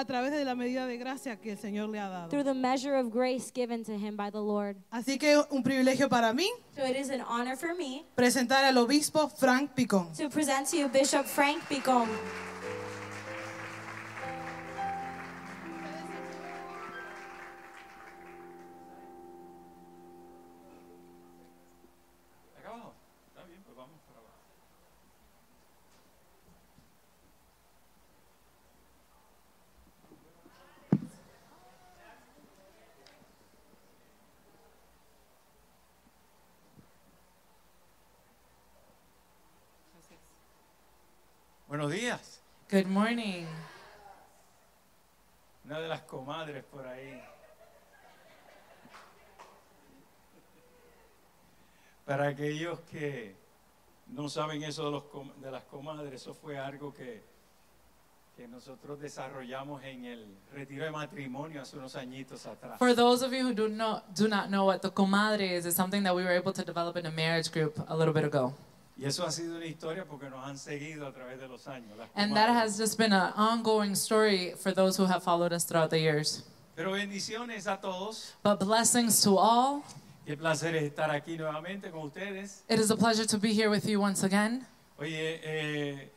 a través de la medida de gracia que el Señor le ha dado. through the measure of grace given to him by the Lord. Así que es un privilegio para mí So it is an honor for me presentar al obispo Frank Picón. to present to you Bishop Frank Picon. Días. Good morning. Una de las comadres por ahí. Para aquellos que no saben eso de, los, de las comadres, eso fue algo que, que nosotros desarrollamos en el retiro de matrimonio hace unos añitos atrás. For those of you who do not do not know what the comadre is, it's something that we were able to develop in a marriage group a little bit ago. Y eso ha sido una historia porque nos han seguido a través de los años. And that has just been an ongoing story for those who have followed us throughout the years. Pero bendiciones a todos. But blessings to all. Qué placer es estar aquí nuevamente con ustedes. It is a pleasure to be here with you once again. Oye, eh,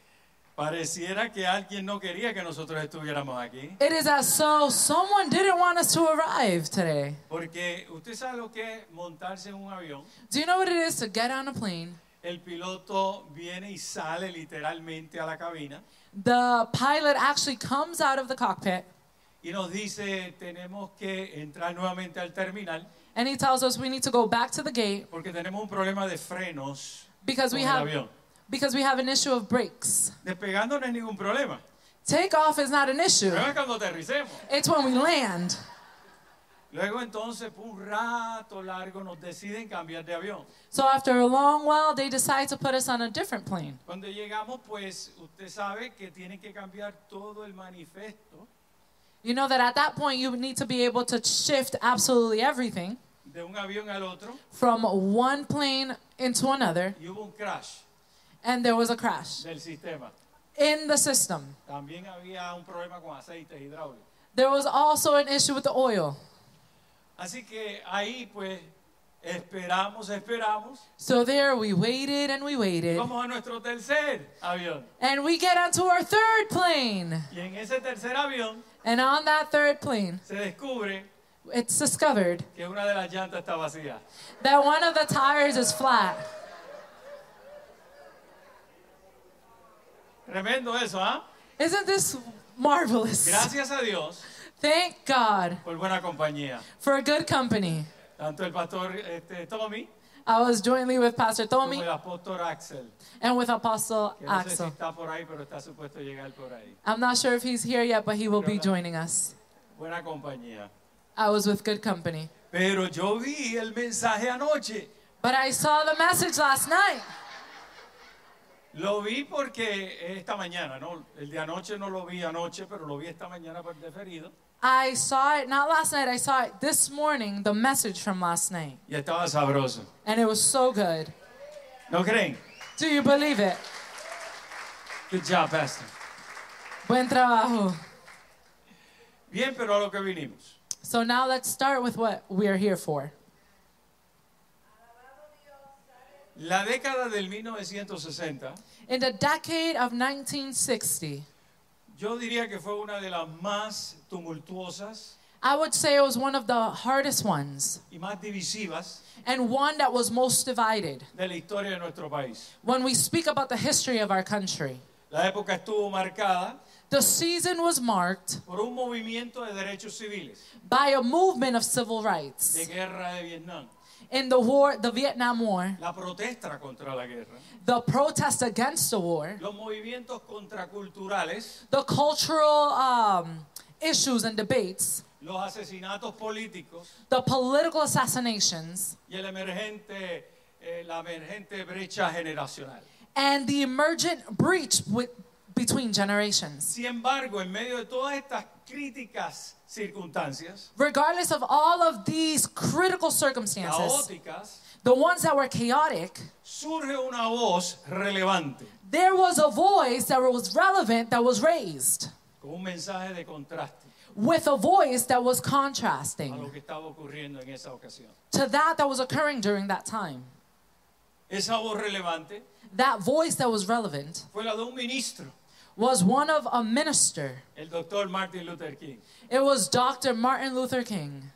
pareciera que alguien no quería que nosotros estuviéramos aquí. It is as so someone didn't want us to arrive today. Porque usted sabe lo que es montarse en un avión. Do you know what it is to get on a plane? El piloto viene y sale literalmente a la cabina The pilot actually comes out of the cockpit y nos dice tenemos que entrar nuevamente al terminal and he tells us we need to go back to the gate porque tenemos un problema de frenos because we have avión. because we have an issue of brakes. Despegando no es ningún problema. Takeoff is not an issue. Pero es cuando aterricemos. It's when we land. Luego entonces, por un rato largo, nos deciden cambiar de avión. So after a long while, they decide to put us on a different plane. Cuando llegamos, pues usted sabe que tienen que cambiar todo el manifiesto You know that at that point, you need to be able to shift absolutely everything de un avión al otro from one plane into another, y hubo un crash and there was a crash del sistema. in the system. También había un problema con aceite hidráulico. There was also an issue with the oil. Así que ahí pues esperamos, esperamos. So there we waited and we waited. Vamos a nuestro tercer avión. And we get onto our third plane. Y en ese tercer avión And on that third plane, se descubre it's discovered que una de las llantas está vacía. that one of the tires is flat. Tremendo eso, ¿ah? Isn't this marvelous? Gracias a Dios Thank God por buena compañía. for good company. Tanto el pastor este, Tommy I was jointly with Pastor como Tommy el apóstol Axel. and with Apostle Que no sé si Axel. está por ahí, pero está supuesto llegar por ahí. I'm not sure if he's here yet, but he will be joining us. Buena compañía. I was with good company. Pero yo vi el mensaje anoche. But I saw the message last night. Lo vi porque esta mañana, ¿no? El de anoche no lo vi anoche, pero lo vi esta mañana por deferido. I saw it, not last night, I saw it this morning, the message from last night. Y estaba sabroso. And it was so good. ¿No creen? Do you believe it? Good job, Pastor. Buen trabajo. Bien, pero a lo que vinimos. So now let's start with what we are here for. La década del 1960, In the decade of 1960, yo diría que fue una de las más tumultuosas I would say it was one of the hardest ones y más divisivas and one that was most divided de la historia de nuestro país. when we speak about the history of our country. La época estuvo marcada The season was marked por un movimiento de derechos civiles, by a movement of civil de rights guerra de Vietnam, in the war, the Vietnam War, la protesta contra la guerra, the protest against the war, los movimientos contraculturales, the cultural um, issues and debates, los asesinatos políticos. The political assassinations, y el emergente, eh, la emergente brecha generacional. and the emergent breach with, between generations. Sin embargo, en medio de todas estas críticas circunstancias, Regardless of all of these critical circumstances, caóticas, the ones that were chaotic, surge una voz relevante, there was a voice that was relevant that was raised. con un mensaje de contraste with a voice that was a lo contrasting que estaba ocurriendo en esa ocasión. to that that was occurring during that time. Esa voz relevante That voice that was relevant fue la de un ministro, was one of a minister. el doctor Martin Luther King. It was Dr. Martin Luther King.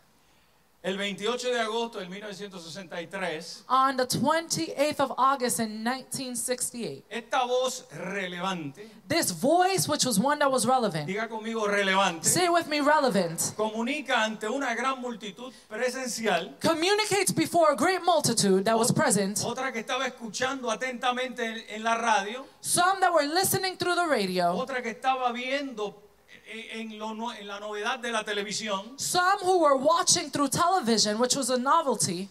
El 28 de agosto de 1963, On the 28th of August in 1968, esta voz relevante, this voice, which was one that was relevant, diga conmigo relevante, say it with me, relevant, comunica ante una gran multitud presencial, communicates before a great multitude that was present, otra que estaba escuchando atentamente en, en la radio, some that were listening through the radio, otra que estaba viendo en, lo en la novedad de la televisión, some who were watching through television, which was a novelty,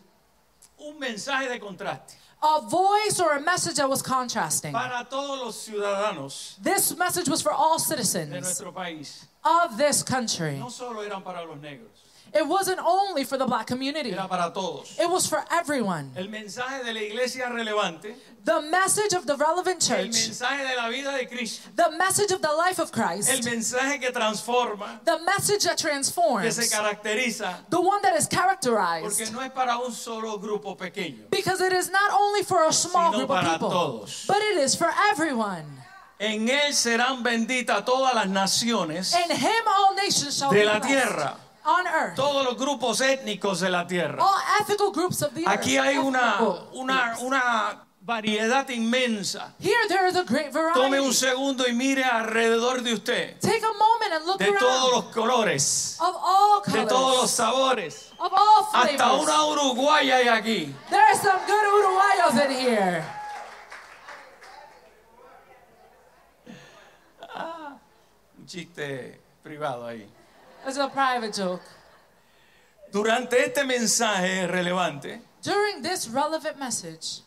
un mensaje de contraste a voice or a message that was contrasting. para todos los ciudadanos This message was for all de citizens nuestro país. of this country. No solo eran para los negros, It wasn't only for the black community, era para todos. it was for everyone. El mensaje de la iglesia relevante, The message of the relevant el church, mensaje de la vida de Cristo, the message of the life of el Christ, mensaje que transforma, the message that que se transforms, caracteriza, the one that is porque characterized. no es para un solo grupo pequeño. Because it is not only for a small Sino group of people, todos. but it is for everyone. En él serán benditas todas las naciones, In him all nations shall De be la tierra. On earth. todos los grupos étnicos de la tierra. All ethical groups of the Aquí earth. hay una, una, una variedad inmensa. Here there is a great variety. Tome un segundo y mire alrededor de usted, Take a moment and look de around. todos los colores, of all de colors. todos los sabores. of all flavors. Hasta una uruguaya hay aquí. There are some good Uruguayos in here. Un chiste privado ahí. It's a private joke. Durante este mensaje relevante, During this relevant message,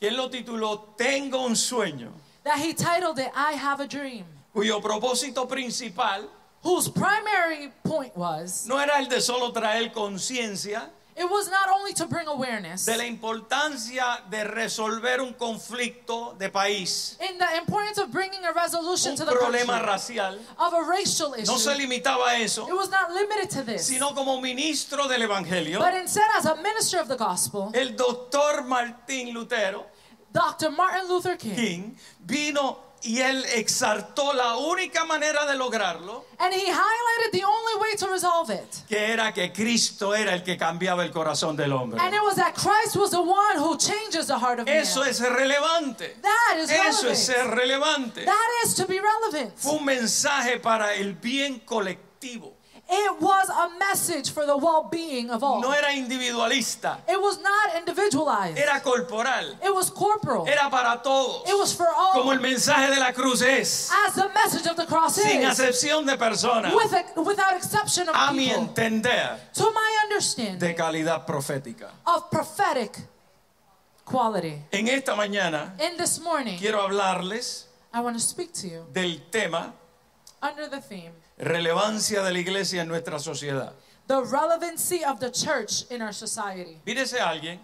que él lo tituló Tengo un sueño, that he titled it I Have a Dream, cuyo propósito principal whose primary point was no era el de solo traer conciencia it was not only to bring awareness de la importancia de resolver un conflicto de país, in the importance of bringing a resolution un to the problema country racial. of a racial issue. No se limitaba a it eso, was not limited to this, sino como ministro del Evangelio, but instead as a minister of the gospel, el doctor Martín Lutero Dr. Martin Luther King, King vino y él exaltó la única manera de lograrlo, and he highlighted the only way to resolve it. que era que Cristo era el que cambiaba el corazón del hombre. And it was that Christ was the one who changes the heart of Eso es relevante. That is Eso relevant. es ser relevante. That is to be relevant. Fue un mensaje para el bien colectivo. It was a message for the well-being of all. No era individualista, It was not individualized. era corporal, It was corporal. era para todos. It was for all. Como el mensaje de la cruz es, As the message of the cross sin is. acepción de personas, With a, without exception of a mi people. entender, To my understanding. de calidad profética. of prophetic quality. En esta mañana In this morning, quiero hablarles I want to speak to you del tema under the theme, relevancia de la iglesia en nuestra sociedad. the relevancy of the church in our society. Mírese a alguien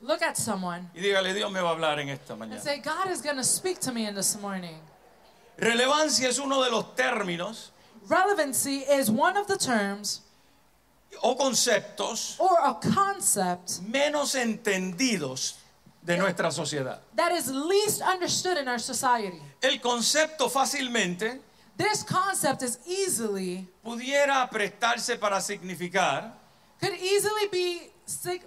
Look at someone y dígale, Dios me va a hablar en esta and mañana. say, God is going to speak to me in this morning. Relevancia es uno de los términos Relevancy is one of the terms o conceptos or a concept menos entendidos de nuestra sociedad. that is least understood in our society. El concepto fácilmente This concept is easily, pudiera prestarse para significar could easily be,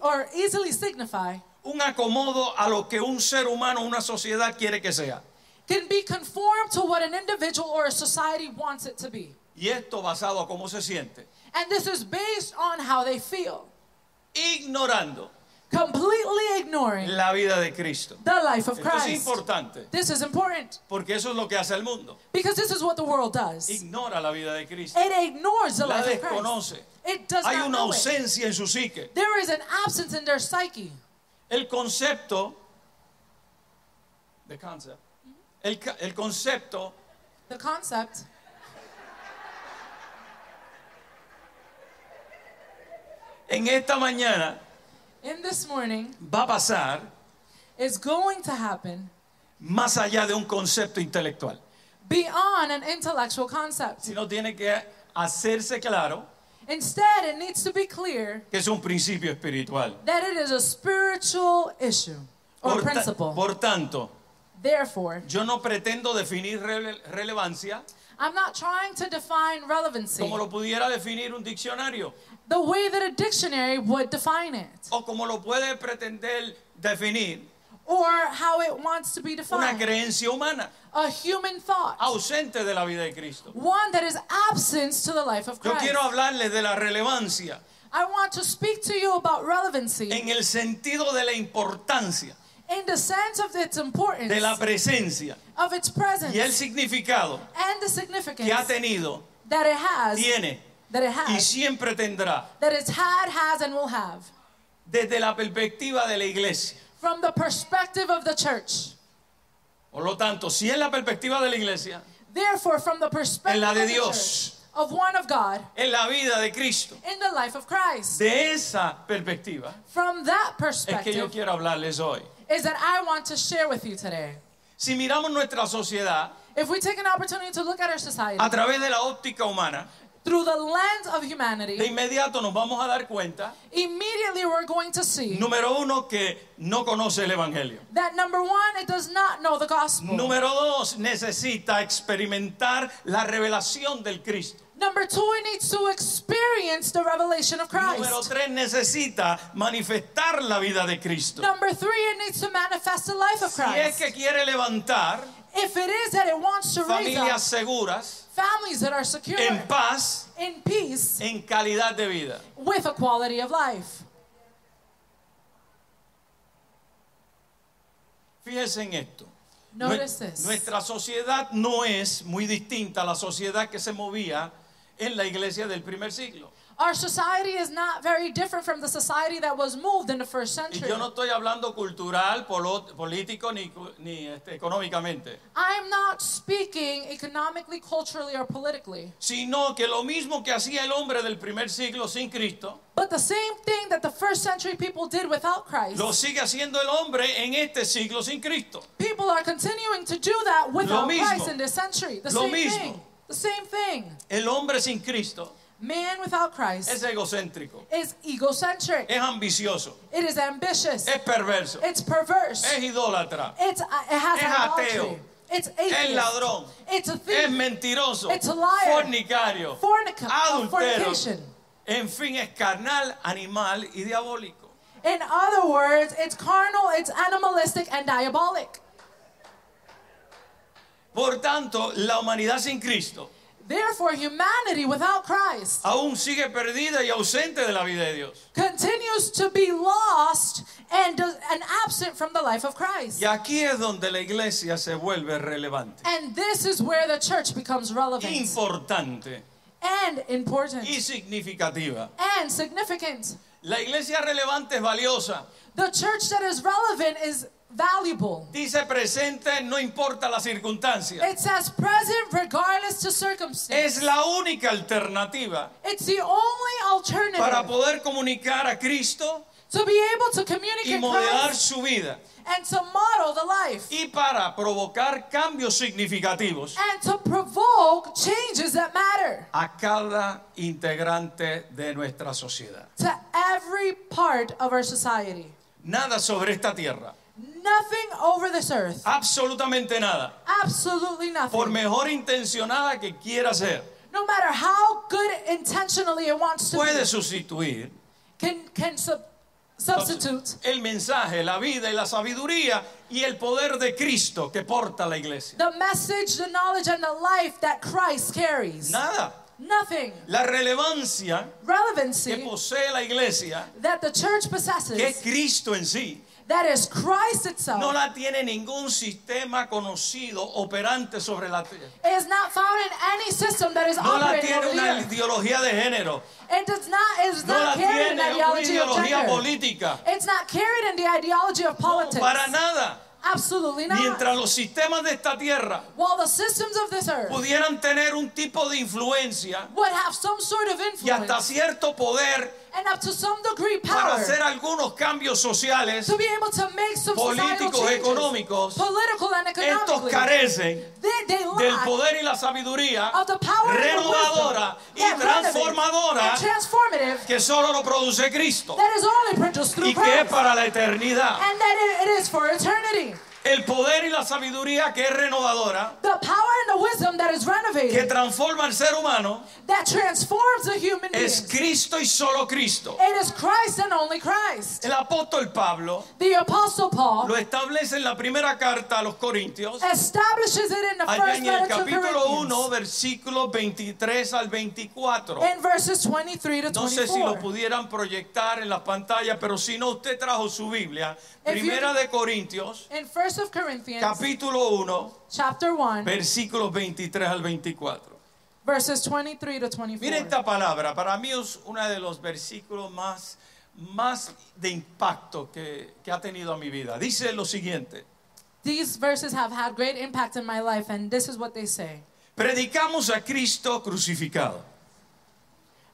or easily signify, un acomodo a lo que un ser humano, una sociedad quiere que sea. can be conformed to what an individual or a society wants it to be. Y esto basado a cómo se siente, And this is based on how they feel, ignorando completely ignoring la vida de Cristo. the life of Esto es Christ. importante, This is important porque eso es lo que hace el mundo. because this is what the world does. Ignora la vida de Cristo. It ignores the La life of Christ. desconoce. It does Hay not una ausencia en su psique. There is an absence in their psyche. El concepto, the concept, el concepto The concept en esta mañana in this morning va a pasar is going to happen más allá de un concepto intelectual. beyond an intellectual concept. sino tiene que hacerse claro Instead, it needs to be clear que es un principio espiritual. that it is a spiritual issue or Por, ta- principle. por tanto, Therefore, yo no pretendo definir rele- relevancia I'm not trying to define relevancy como lo pudiera definir un diccionario the way that a dictionary would define it. O como lo puede pretender definir. Or how it wants to be una defined. creencia humana. A human thought, ausente de la vida de Cristo. one that is absence to the life of Yo Christ. quiero hablarles de la relevancia. I want to speak to you about relevancy. En el sentido de la importancia. In the sense of its importance, de la presencia. Of its presence, y el significado and the significance que ha tenido, that it has, tiene that it y has, siempre tendrá that it's had, has, and will have, desde la perspectiva de la iglesia. from the perspective of the church. Por lo tanto, si es la perspectiva de la iglesia, Therefore, from the perspective En la de of the Dios. church, of one of God, en la vida de Cristo, in the life of Christ, de esa perspectiva from that es que yo perspective, quiero hablarles hoy. is that I want to share with you today. Si miramos nuestra sociedad If we take an opportunity to look at our society a través de la óptica humana, through the lens of de humanity, inmediato nos vamos a dar cuenta, immediately we're going to see número uno, que no conoce el Evangelio. that number one, it does not know the gospel. Número dos, necesita experimentar la revelación del Cristo. Number two, it needs to experience the revelation of Número Christ. tres, necesita manifestar la vida de Cristo. Number three, it needs to manifest the life of Si es Christ. que quiere levantar If it is that it wants to raise familias seguras, families that are secure, en paz, in peace, en calidad de vida. with a quality of life. Fíjense en esto. Notice Nue- this. Nuestra sociedad no es muy distinta a la sociedad que se movía en la iglesia del primer siglo. Our society is not very different from the society that was moved in the first Y century. yo no estoy hablando cultural, polo- político ni, ni este, económicamente, I'm not speaking economically, culturally, or politically, sino que lo mismo que hacía el hombre del primer siglo sin Cristo, but the same thing that the first century people did without Christ. lo sigue haciendo el hombre en este siglo sin Cristo. People are continuing to do that without mismo. Christ in this century. The Lo same mismo. thing. The same thing. El hombre sin Cristo Man without Christ es egocéntrico, is egocentric. es ambicioso, It is ambitious. es perverso, It's perverse. es idólatra, It's uh, it has Es ateo. It's atheist. es ladrón, It's a es thief. mentiroso, It's a liar. fornicario, Fornica- adultero, fornication. en fin, es carnal, animal y diabólico. In other words, it's carnal, it's animalistic, and diabolic. Por tanto, la humanidad sin Cristo Therefore, humanity without Christ aún sigue perdida y ausente de la vida de Dios. continues to be lost and, does- and absent from the life of Christ. Y aquí es donde la iglesia se vuelve relevante, And this is where the church becomes relevant importante and important y significativa. and significant. La iglesia relevante es valiosa. The church that is relevant is valuable. Dice presente, no importa la circunstancia. It says present regardless to circumstance. Es la única alternativa It's the only alternative para poder comunicar a Cristo to be able to y communicate modelar Christ su vida and to model the life y para provocar cambios significativos and to provoke changes that matter a cada integrante de nuestra sociedad. to every part of our society. Nada sobre esta tierra, Nothing over this earth, absolutamente nada, absolutely por nothing. mejor intencionada que quiera ser, No matter how good intentionally it wants to puede be, sustituir can, can sub, substitute el mensaje, la vida y la sabiduría y el poder de Cristo que porta la iglesia. the message, the knowledge, and the life that Christ carries. Nada. Nothing. La relevancia que Relevancy posee la iglesia, that the church que es possesses, Cristo en sí, that is Christ itself, no la tiene ningún sistema conocido operante sobre la tierra. is not found in any system that is No la operating tiene una ideología de género. It does not, it is No la not carried in the tiene una of ideología política. It's not carried in the ideology of No, politics. para nada. Absolutely not. Mientras los sistemas de esta tierra While the systems of this earth pudieran tener un tipo de influencia would have some sort of y hasta influence cierto poder and up to some degree para power hacer algunos cambios sociales, to be able to make some políticos, changes, económicos, political and estos carecen They, they del poder y la sabiduría of the power and the renovadora y transformadora and que solo lo produce Cristo that is only produced through y que es Christ para la eternidad. and that it- it is for eternity. El poder y la sabiduría que es renovadora, The power and the wisdom that is que renovated, transforma al ser humano, that transforms the human being. es Cristo y solo Cristo. It is Christ and only Christ. El apóstol Pablo The Apostle Paul lo establece en la primera carta a los Corintios, establishes it in the allá first en el capítulo 1, Corinthians versículos 23 al 24. in verses 23 to No sé si lo 24. pudieran proyectar en la pantalla, pero si no, usted trajo su Biblia. Primera de Corintios, In 1 of Corinthians capítulo 1, chapter 1 versículos 23 al 24. verses 23 to Mire 24. esta palabra, para mí es uno de los versículos más, más de impacto que, que ha tenido a mi vida. Dice lo siguiente, These verses have had great impact in my life and this is what they say. predicamos a Cristo crucificado.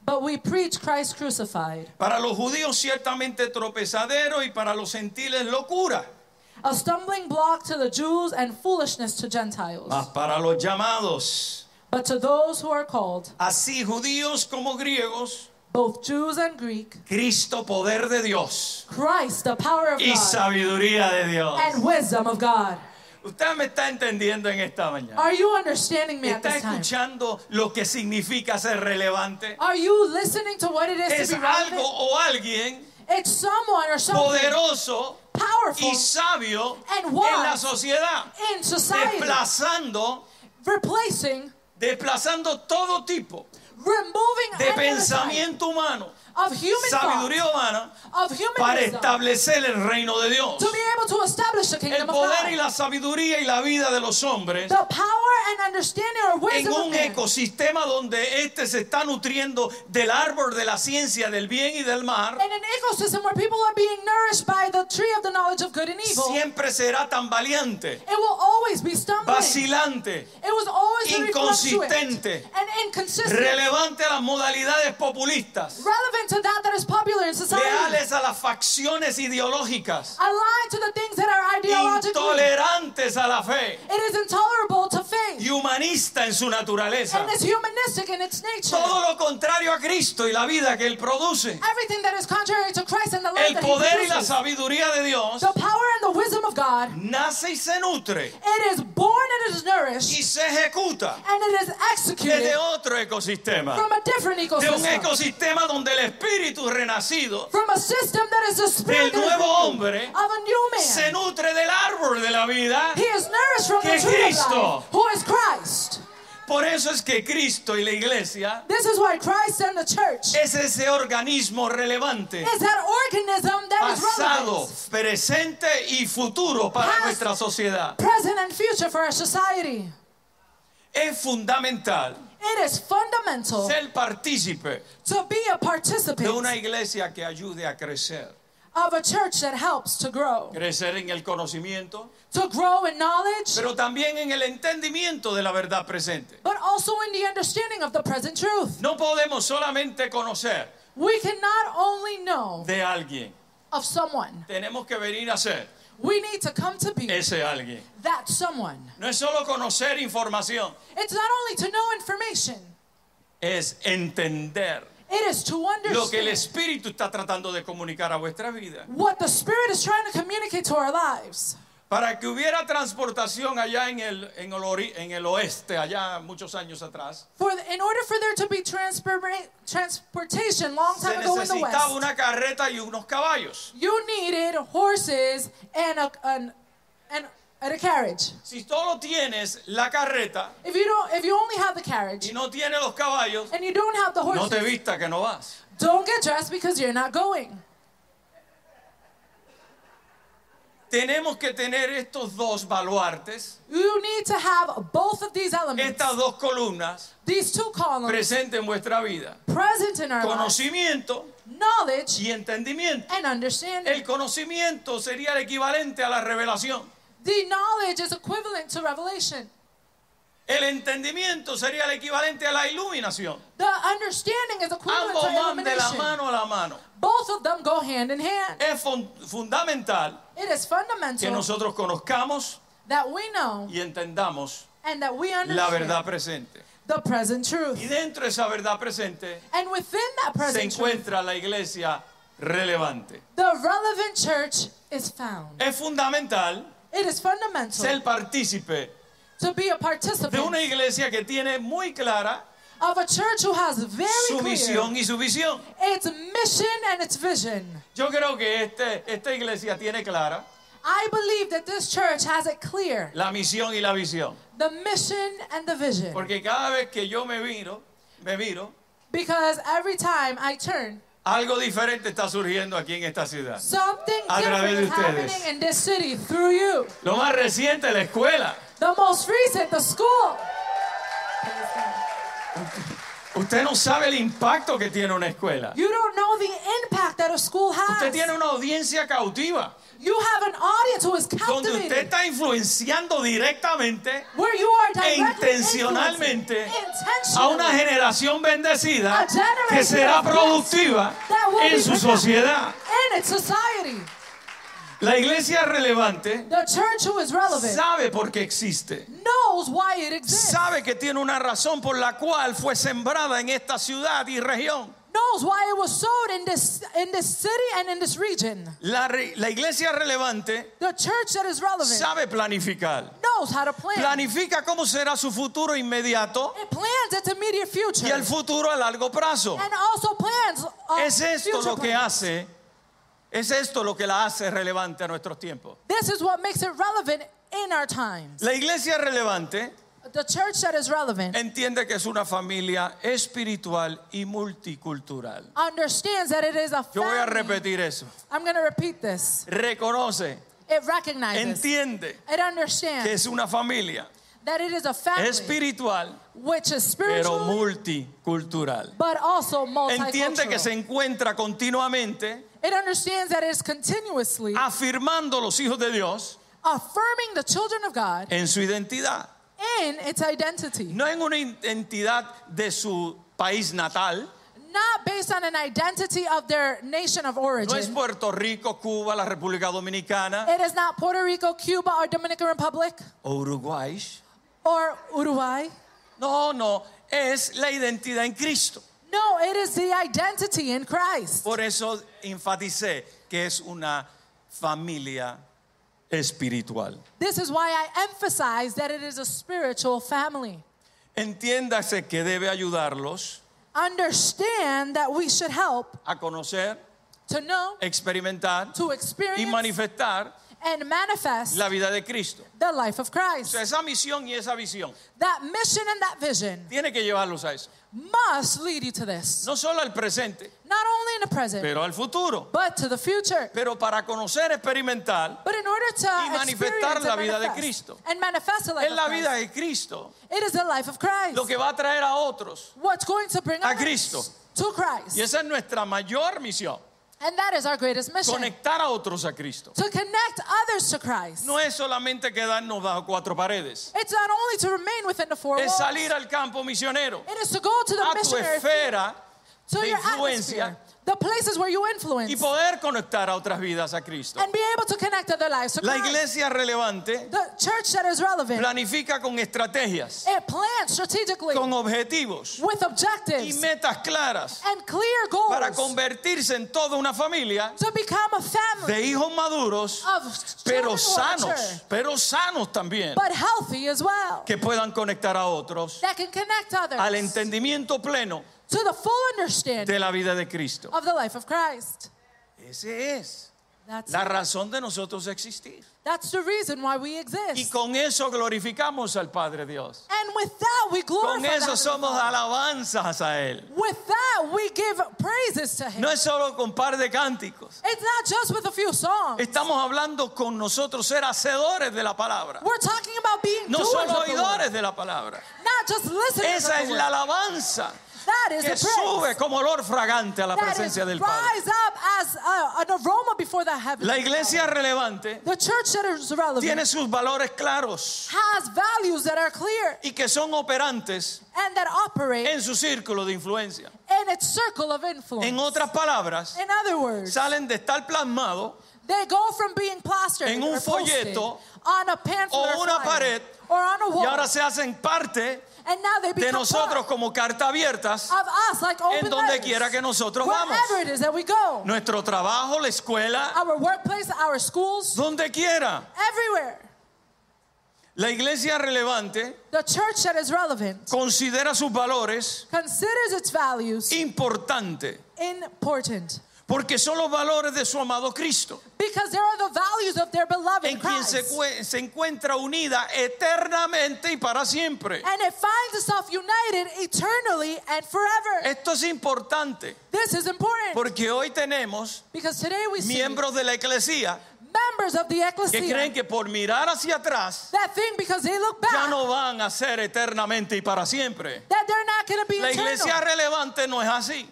But we preach Christ crucified, Para los judíos ciertamente tropezadero y para los gentiles locura. A stumbling block to the Jews and foolishness to Gentiles. Mas para los llamados, But to those who are called, así judíos como griegos, both Jews and Greek, Cristo poder de Dios Christ, the power of y God sabiduría de Dios. and wisdom of God. Usted me está entendiendo en esta mañana. Are you understanding me at ¿Está this time? escuchando lo que significa ser relevante? Are you listening to what it is Es to be algo relevant? o alguien It's someone or something poderoso powerful y sabio and en la wise sociedad, in society, desplazando, replacing, desplazando todo tipo removing de pensamiento humano, of human sabiduría humana, of human para establecer el reino de Dios. to be able to establish the El of poder y la sabiduría y la vida de los hombres The power and understanding or en wisdom of un ecosistema donde éste se está nutriendo del árbol de la ciencia del bien y del mal, in an ecosystem where people are being nourished by the tree of the knowledge of good and evil. siempre será tambaleante, It will always be stumbling. vacilante, It was always inconsistente, and inconsistent. relevante a las modalidades populistas, relevant to that that is popular in society. leales a las facciones ideológicas, aligned to the things that are ideologically. intolerantes a la fe It is intolerable to faith. y humanista en su naturaleza. and it's humanistic in its nature. Todo lo contrario a Cristo y la vida que Él produce. Everything that is contrary to Christ and the life El that he y la produces. sabiduría de Dios The power and the wisdom of God. nace y se nutre It is born and it is nourished y se ejecuta and it is executed desde otro ecosistema. from a different De un ecosystem. ecosistema donde el espíritu renacido From a system that is spirit del nuevo hombre of a new man. se nutre del árbol de la vida. He is nourished from que the tree of Cristo. life, who is Christ. Por eso es que Cristo y la iglesia This is why Christ and the church es ese organismo relevante, is that organism that is pasado, relevant, presente y futuro para Past. nuestra sociedad. present and future for our society. Es fundamental It is fundamental ser partícipe to be a de participant una iglesia que ayude a crecer. of a church that helps to grow, Crecer en el conocimiento, to grow in knowledge, pero también en el entendimiento de la verdad presente. but also in the understanding of the present truth. No podemos solamente conocer We can not only know de alguien, of someone, tenemos que venir a ser we need to come to be ese alguien. that someone. No es solo conocer información, It's not only to know information, es entender it is to lo que el understand Espíritu está tratando de comunicar a vuestra vida. what the Spirit is trying to communicate to our lives. Para que hubiera transportación allá en el, en el, ori- en el oeste, allá muchos años atrás, For the- in order for there to be transportation long se time ago in the necesitaba una carreta y unos caballos. you needed horses and a, an, and, and a carriage. Si solo tienes la carreta If you don't, if you only have the carriage y no tienes los caballos, and you don't have the no horses, te vista que no vas. don't get dressed because you're not going. Tenemos que tener estos dos baluartes, You need to have both of these elements, estas dos columnas these two columns, presentes en vuestra vida. present in our Conocimiento knowledge y entendimiento. and understanding. El conocimiento sería el equivalente a la revelación. The knowledge is equivalent to revelation. El entendimiento sería el equivalente a la iluminación. The understanding is equivalent Ambos to van de la mano a la mano. Both of them go hand in hand. Es fun- fundamental It is que fundamental nosotros conozcamos that we know y entendamos and that we la understand verdad presente. the present truth. Y dentro de esa verdad presente And within that se present truth, encuentra la iglesia relevante. the relevant church is found. Es fundamental It is fundamental ser partícipe to be a de una iglesia que tiene muy clara of a church who has very su clear misión y su visión. its mission and its vision. Yo creo que este, esta iglesia tiene clara I believe that this church has it clear la misión y la visión. the mission and the vision. Porque cada vez que yo me miro, me miro, Because every time I turn, algo diferente está surgiendo aquí en esta ciudad. something A través de is happening ustedes. in this city through you. Lo más reciente, la escuela. The most recent, the school. Usted no sabe el impacto que tiene una escuela. You don't know the impact that a school Usted has. tiene una audiencia cautiva, You have an audience who is donde usted está influenciando directamente Where you are e intencionalmente a una generación bendecida que será productiva that will en su sociedad. La iglesia relevante The church who is relevant sabe por qué existe. knows why it exists. Sabe que tiene una razón por la cual fue sembrada en esta ciudad y región. Knows why it was sowed in this in this city and in this region. La, re- la iglesia relevante The church that is relevant sabe planificar. knows how to plan. Planifica cómo será su futuro inmediato It plans its immediate future. y el futuro a largo plazo. and also plans uh, Es esto lo que plans. hace, es esto lo que la hace relevante a nuestros tiempos. This is what makes it relevant in our times. La iglesia relevante The church that is relevant entiende que es una familia espiritual y multicultural. understands that it is a Yo voy a family. repetir eso. I'm going to repeat this. Reconoce, It recognizes, entiende it understands que es una familia that it is a family espiritual, which is pero spiritual multicultural. but also Entiende que se multicultural. encuentra continuamente It understands that it is continuously afirmando los hijos de Dios affirming the children of God en su identidad. in its identity, No en una identidad de su país natal. not based on an identity of their nation of No es origin. Puerto Rico, Cuba, la República Dominicana It is not Puerto Rico, Cuba, or Dominican Republic o Uruguay. or Uruguay. No, no, es la identidad en Cristo. No, it is the identity in Christ. Por eso enfaticé que es una familia espiritual. This is why I emphasize that it is a spiritual family. Entiéndase que debe ayudarlos Understand that we should help a conocer, to know, experimentar to y experience, manifestar and manifest la vida de Cristo. the life of O Christ. sea, esa misión y esa visión That mission and that vision tiene que llevarlos a eso. must lead you to this. No solo al presente, Not only in the present, pero al futuro. but to the future. Pero para conocer, experimentar, But in order to Y manifestar la vida de Cristo. and manifest the life es la of vida Christ, de Cristo it is the life of Christ. lo que va a traer a otros. What's going to bring A Cristo. to Christ. Y esa es nuestra mayor misión, And that is our greatest mission. conectar a otros a Cristo. To connect others to Christ. No es solamente quedarnos bajo cuatro paredes, It's not only to remain within the four es walls. salir al campo misionero, It is to go to the a tu field, esfera de influencia the places where you influence, y poder conectar a otras vidas a Cristo. and be able to connect other lives to La Christ. iglesia relevante The church that is relevant, planifica con estrategias, it plans strategically con objetivos with y objectives metas claras and clear goals para convertirse en toda una familia to become a family de hijos maduros, of pero children who are sanos, mature, pero sanos también, but healthy as well, que puedan conectar a otros that can connect others al entendimiento pleno to the full understanding de la vida de Cristo. of the life of Christ. Ese es That's, la razón de nosotros existir. that's the reason why we Y exist. con eso glorificamos al Padre Dios. And with that, we glorify Con the eso Heavenly somos Father. alabanzas a Él. With that, we give praises to Him. No es solo con par de cánticos. It's not just with a few songs. Estamos hablando con nosotros ser hacedores de la palabra. We're talking about being No doers solo of the word, oidores de la palabra. not just listeners Esa of es the la word. alabanza That is que sube como olor fragante a la presencia del Padre. rise up as uh, an aroma before the. La iglesia relevante the church that is relevant tiene sus valores claros has values that are clear y que son operantes and that operate en su círculo de influencia. in its circle of influence. En otras palabras, in other words, salen de estar plasmado they go from being plastered en un folleto on a pamphlet o or una pared or on a wall, y ahora se hacen parte and now they de nosotros como cartas abiertas of us like open en donde quiera que nosotros vamos. Wherever it is that we go, Nuestro trabajo, la escuela, our workplace, our schools, donde quiera. everywhere. La iglesia relevante The church that is relevant considera sus valores considers its values importantes important porque son los valores de su amado Cristo, because they are the values of their beloved en quien se, se encuentra unida eternamente y para siempre. And it finds itself united eternally and forever. Esto es importante This is important porque hoy tenemos miembros de la iglesia members of the que ecclesia creen que por mirar hacia atrás that think because they look back ya no van a ser eternamente y para siempre. that they're not going to be La iglesia eternal. relevante no es así.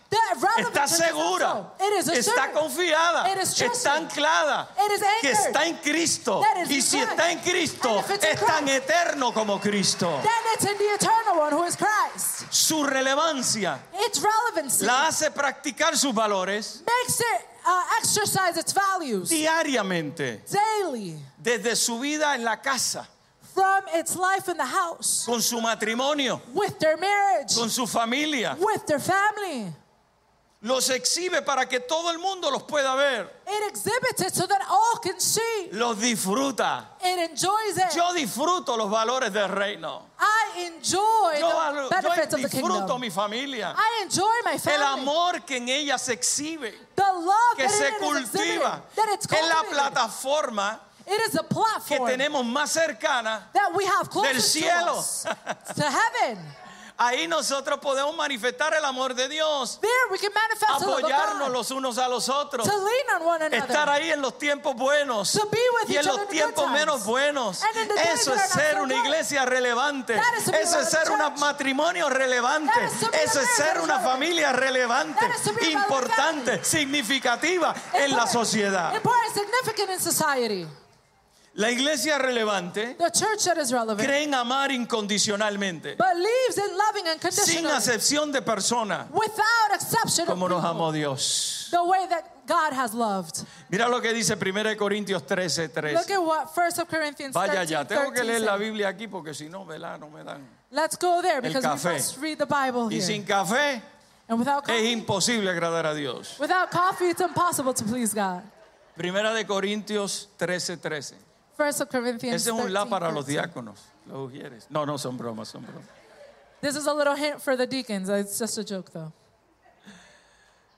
Está segura, so. It is está confiada, It is trusted. está anclada, It is que está en Cristo. That Y si está en Cristo, es tan eterno como Cristo. Then it's in the eternal one who is Christ. Su relevancia Its la hace practicar sus valores makes it uh, exercise its values diariamente, daily. Desde su vida en la casa, from its life in the house, con su matrimonio, with their marriage, con su familia. with their family. Los exhibe para que todo el mundo los pueda ver. It exhibits it so that all can see. Los disfruta. It enjoys it. Yo disfruto los valores del reino. I enjoy Yo, the benefits yo of the disfruto kingdom. mi familia. I enjoy my El family. amor que en ella se exhibe, the love que that se it is cultiva, that it's es la plataforma It is a que platform tenemos más cercana. that we have del closest to cielo. us, to heaven. Ahí nosotros podemos manifestar el amor de Dios, There we can manifest apoyarnos God, los unos a los otros, to lean on one another. estar ahí en los tiempos buenos. To be with y en los other in the tiempos menos buenos. Eso es ser una iglesia relevante. Eso es ser un matrimonio relevante. Eso es ser una familia relevante, importante, significativa en la sociedad. Important, significant in society. La iglesia relevante The church that is relevant cree en amar incondicionalmente, believes in loving sin acepción de persona, without exception como of nos people, amó Dios. the way that God has loved. Mira lo que dice 1 Corintios 13, Look 13. at what 1 Corinthians Vaya 13, ya, tengo que 13 leer la. Biblia aquí porque si no. No me dan. Let's go there because we café. must read the Bible Y sin café and without es coffee, imposible agradar a Dios. without coffee, it's impossible to please God. Primera de Corintios 13, 13. 1 Corinthians Ese es un la 13, para los 13. diáconos, los ujieres. No, no son bromas, son bromas. This is a little hint for the deacons. It's just a joke, though.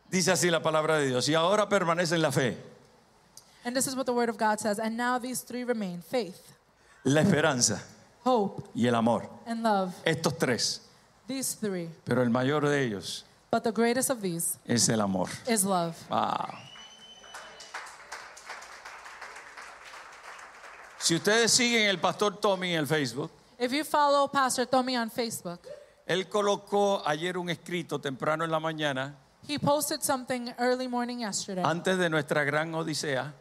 Dice así la palabra de Dios. Y ahora permanece en la fe, And this is what the Word of God says. And now these three remain faith, la esperanza hope, y el amor. and love. Estos tres. These three. Pero el mayor de ellos But the greatest of these es el amor. is love. Wow. Si ustedes siguen el pastor Tommy en el Facebook, If you follow Pastor Tommy on Facebook, él colocó ayer un escrito temprano en la mañana, he posted something early morning yesterday antes de nuestra gran odisea,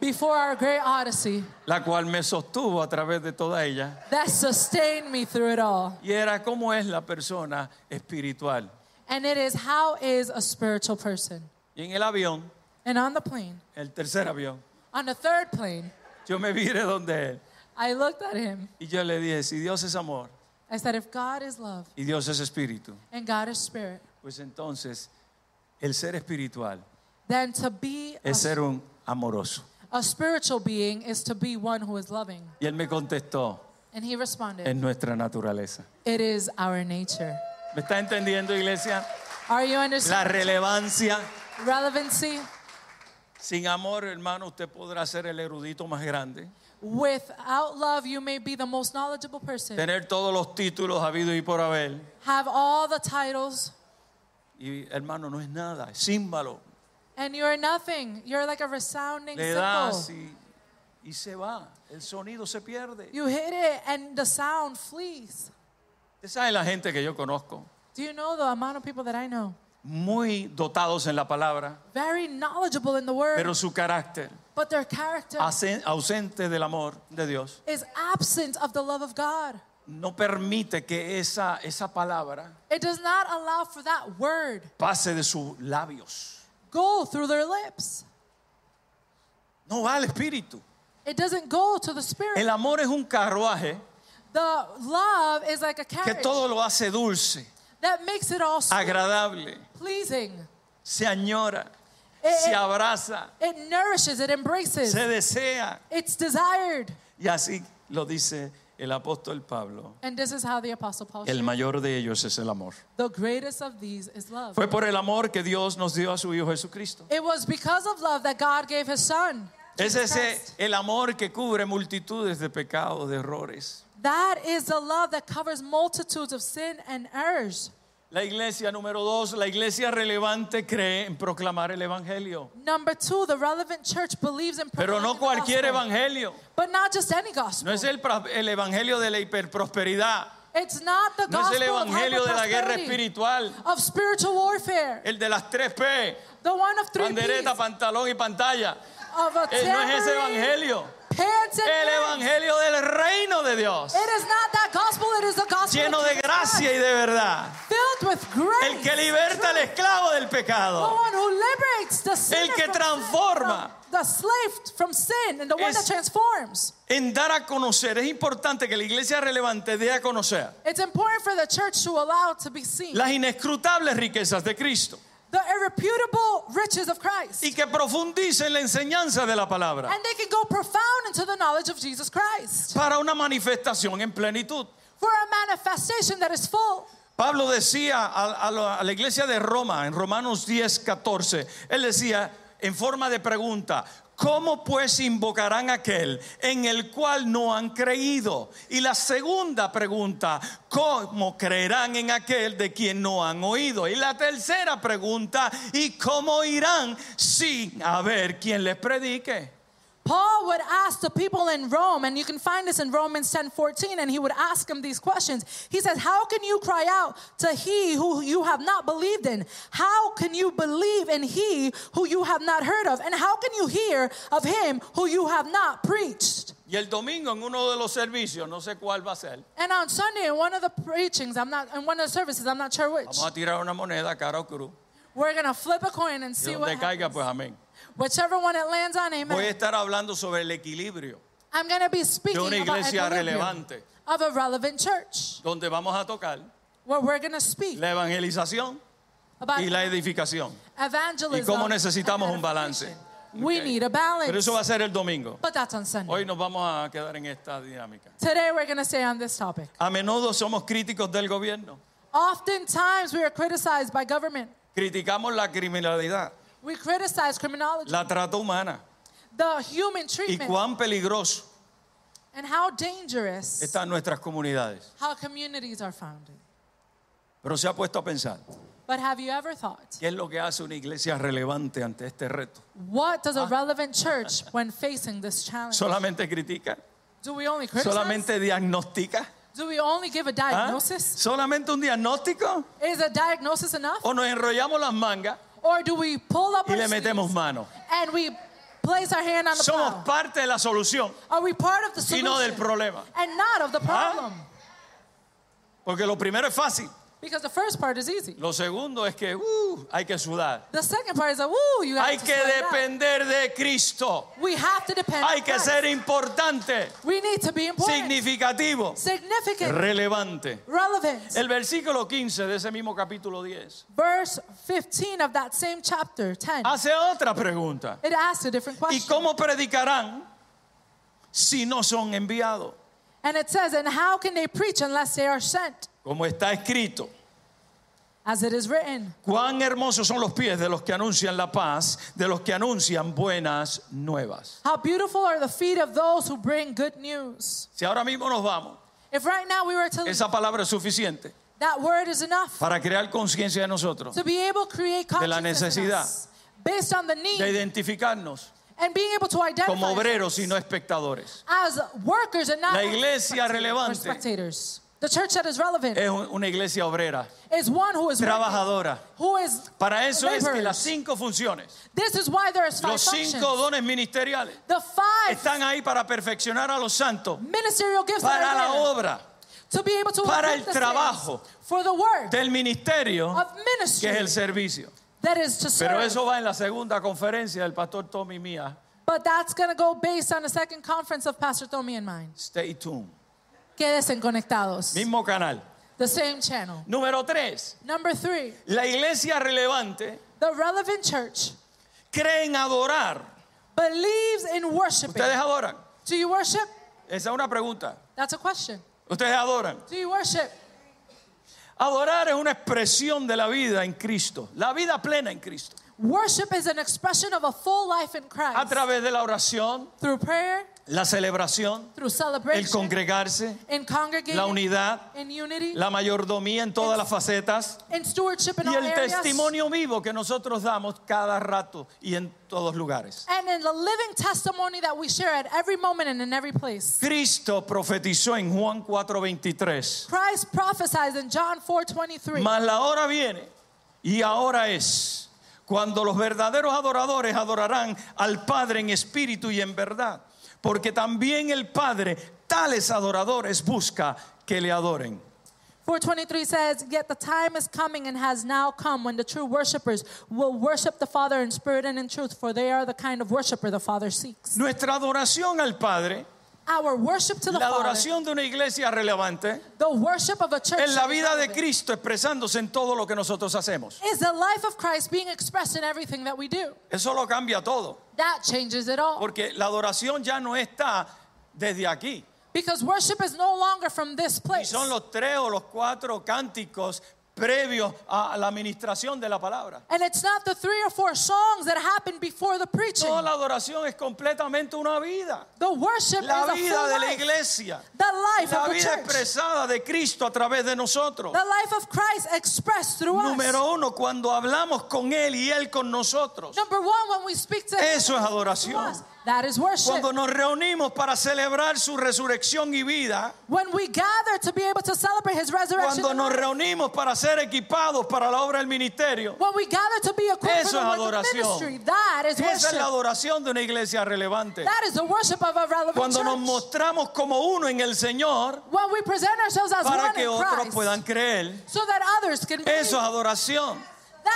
before our great odyssey la cual me sostuvo a través de toda ella, that sustained me through it all. y era cómo es la persona espiritual. And it is how is a spiritual person. Y en el avión, And on the plane, el tercer avión, on the third plane, yo me viré donde él I looked at him. y yo le dije, si Dios es amor I said, if God is love y Dios es espíritu, and God is spirit, pues entonces el ser espiritual then to be a, es ser un amoroso. a spiritual being is to be one who is loving. Y él me contestó, And he responded, es nuestra naturaleza. It is our nature. ¿Me está entendiendo, iglesia? Are you La understanding? relevancia. Relevancy. Sin amor, hermano, usted podrá ser el erudito más grande, Without love, you may be the most knowledgeable person, tener todos los títulos habidos y por haber. have all the titles, Y hermano, no es nada, es símbolo. and you're nothing. You're like a resounding Le das y, y se va. El sonido se pierde. You hit it, and the sound flees. Usted sabe la gente que yo conozco. Do you know the amount of people that I know? Muy dotados en la palabra, Very knowledgeable in the word, pero su carácter but their character ausente del amor de Dios is absent of the love of God. no permite que esa, esa palabra It does not allow for that word pase de sus labios. go through their lips. No va al espíritu. It doesn't go to the spirit. El amor es un carruaje The love is like a que carriage todo lo hace dulce, that makes it all sweet, agradable, pleasing. se añora, Eh, se eh. abraza, It nourishes, it embraces, se desea. it's desired. Y así lo dice el apóstol Pablo. And this is how the Apostle Paul El mayor de ellos es el amor. The greatest of these is love. Fue por el amor que Dios nos dio a su Hijo Jesucristo. It was because of love that God gave his son. Es ese el amor que cubre multitudes de pecados, de errores. That is the love that covers multitudes of sin and errors. La iglesia número dos, la iglesia relevante cree en proclamar el evangelio, Number two, the relevant church believes in pero no the cualquier gospel. evangelio. But not just any gospel. No es el, el evangelio de la hiperprosperidad, it's not the no es el gospel of evangelio de la guerra espiritual, of spiritual warfare. el de las tres P, The one of three pandereta, Ps, pantalón y pantalla. of a Eh, no es ese evangelio, el evangelio del reino de Dios, It is not that gospel, it is the gospel lleno de gracia y de verdad. filled with grace. El que liberta al esclavo del the pecado. one who liberates the sinner El que transforma. sin, the slave from sin, and the one that transforms. En dar a conocer, es importante que la iglesia relevante dé a conocer It's important for the church to allow to be seen las inescrutables riquezas de Cristo the irreputable riches of Christ. y que profundice en la enseñanza de la palabra And they can go profound into the knowledge of Jesus Christ para una manifestación en plenitud. for a manifestation that is full. Pablo decía a, a la, a la iglesia de Roma en Romanos 10, 14, él decía en forma de pregunta, ¿cómo pues invocarán aquel en el cual no han creído? Y la segunda pregunta, ¿cómo creerán en aquel de quien no han oído? Y la tercera pregunta, ¿y cómo irán sin haber quien les predique? Paul would ask the people in Rome, and you can find this in Romans 10 14, and he would ask them these questions. He says, How can you cry out to he who you have not believed in? How can you believe in he who you have not heard of? And how can you hear of him who you have not preached? Y el domingo en uno de los servicios, no sé cuál va a ser, And on Sunday, in one of the preachings, I'm not, in one of the services, I'm not sure which, vamos a tirar una moneda cara o cruz. we're going to flip a coin and Y see what caiga, happens. pues amén. Whichever one it lands on, Voy a amen. estar hablando sobre el equilibrio I'm going to be de speaking una iglesia relevante, of a relevant church. donde vamos a tocar where we're going to speak la evangelización about y la edificación. y cómo necesitamos un balance. We need a balance. Pero eso va a ser el domingo. but that's on Sunday. Hoy nos vamos a quedar en esta dinámica. Today we're going to stay on this topic. A menudo somos críticos del gobierno. Oftentimes we are criticized by government. Criticamos la criminalidad, We criticize criminology, la trata humana the human y treatment, cuán peligroso and how dangerous están nuestras comunidades. how communities are founded. Pero se ha puesto a pensar, But have you ever thought, ¿qué es lo que hace una iglesia relevante ante este reto? what does a relevant church when facing this challenge? ¿Solamente critica? Do we only criticize? ¿Solamente diagnostica? Do we only give a ¿Ah? diagnosis? ¿Solamente un diagnóstico? Is a diagnosis enough? ¿O nos enrollamos las mangas Or do we pull up y le metemos mano? and we place our hand on the Somos plow? parte de la solución Are we part of the y solution no del problema. and not of the problem? Porque lo primero es fácil. Because the first part is easy. Lo segundo es que uh, hay que sudar. The second part is that, woo, you have Hay to que it out. depender de Cristo. We have to depend Hay on que Christ. ser importante, We need to be important, significativo, significant, relevante. relevant. El versículo 15 de ese mismo capítulo 10 Verse 15 of that same chapter 10, hace otra pregunta. it asks a different ¿Y question. cómo predicarán si no son enviados? And it says, And how can they preach unless they are sent? Como está escrito, As it is written, cuán hermosos son los pies de los que anuncian la paz, de los que anuncian buenas nuevas. How beautiful are the feet of those who bring good news. Si ahora mismo nos vamos, If right now we were to esa palabra es suficiente that word is enough para crear conciencia de nosotros, to be able to create De la consciousness necesidad. based on the de need identificarnos and being able to identify como obreros y no espectadores. as workers and not La iglesia relevante. The church that is relevant es un- una iglesia obrera, is one who is trabajadora. who is Para eso es que laborers. las cinco funciones, This is why there is five los functions. cinco dones ministeriales, the five están ahí para perfeccionar a los santos, ministerial gifts para la there obra to be able to para el trabajo for the work del ministerio, of que ministry es el servicio. that is to serve. Pero eso va en la segunda conferencia del pastor Tommy Mía. But that's going to go based on the second conference of Pastor Tommy and mine. Stay tuned. Quédense conectados. Mismo canal. The same channel. Número tres, Number three, la iglesia relevante the relevant church cree en adorar. believes in worshiping. ¿Ustedes adoran? Do you worship? Esa es una pregunta. That's a question. ¿Ustedes adoran? Do you worship? Adorar es una expresión de la vida en Cristo, la vida plena en Cristo. Worship is an expression of a full life in A Christ. través de la oración, Through prayer, la celebración, el congregarse, la unidad, la mayordomía en todas las facetas y el testimonio vivo que nosotros damos cada rato y en todos lugares. And in the living testimony that we share at every moment and in every place. Cristo profetizó en Juan 4:23. Christ prophesies in John 4:23. Mas la hora viene y ahora es cuando los verdaderos adoradores adorarán al Padre en espíritu y en verdad, porque también el Padre tales adoradores busca que le adoren. 423 says, Yet the time is coming and has now come when the true worshipers will worship the Father in spirit and in truth, for they are the kind of worshiper the Father seeks. Nuestra adoración al Padre, Our worship to the la Father, adoración de una iglesia relevante, the worship of a church es la vida de Cristo expresándose en todo lo que nosotros hacemos. is the life of Christ being expressed in everything that we do. Eso lo cambia todo, That changes it all. porque la adoración ya no está desde aquí. Because worship is no longer from this Y place. son los tres o los cuatro cánticos previos a la administración de la palabra. And it's not the three or four songs that happen before the preaching. Toda la adoración es completamente una vida. The worship La is a vida full de la iglesia. The life La of the vida church. expresada de Cristo a través de nosotros. The life of Christ expressed through us. Número uno, cuando hablamos con Él y Él con nosotros. Number one, when we speak to Him, Eso es adoración. That is worship. Cuando nos reunimos para celebrar su resurrección y vida. when we gather to be able to celebrate His resurrection, Cuando and nos reunimos para ser equipados para la obra del ministerio. when we gather to be equipped Eso for the es adoración. ministry, that is Esa es worship. la adoración de una iglesia relevante. that is the worship of a relevant Cuando nos mostramos como uno en el Señor when we present ourselves as para one que in otros Christ, puedan creer. so that others can. Eso es adoración.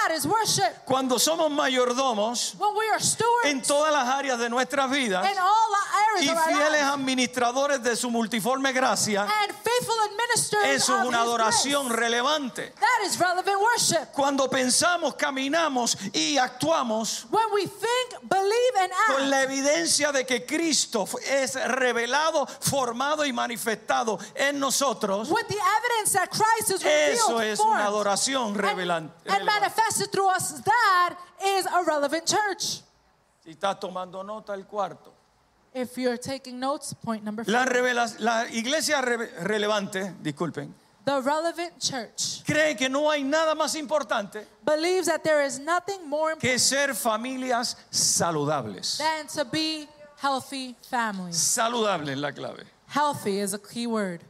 That is worship. Cuando somos mayordomos When we are stewards en todas las áreas de nuestras vidas in all areas y of our fieles lives, administradores de su multiforme gracia, and faithful administrators eso es una adoración relevante. That is relevant worship. Cuando pensamos, caminamos y actuamos When we think, believe, and act con la evidencia de que Cristo es revelado, formado y manifestado en nosotros, with the evidence that Christ is revealed, eso es formed, una adoración and, revelan- and relevante. manifested through us, that is a relevant church. Si estás tomando nota el cuarto. If you're taking notes, point number La, four. revela- la iglesia re- relevante, disculpen, The relevant church cree que no hay nada más importante believes that there is nothing more important que ser familias saludables. than to be healthy families. Saludable es la clave. Healthy is a key word.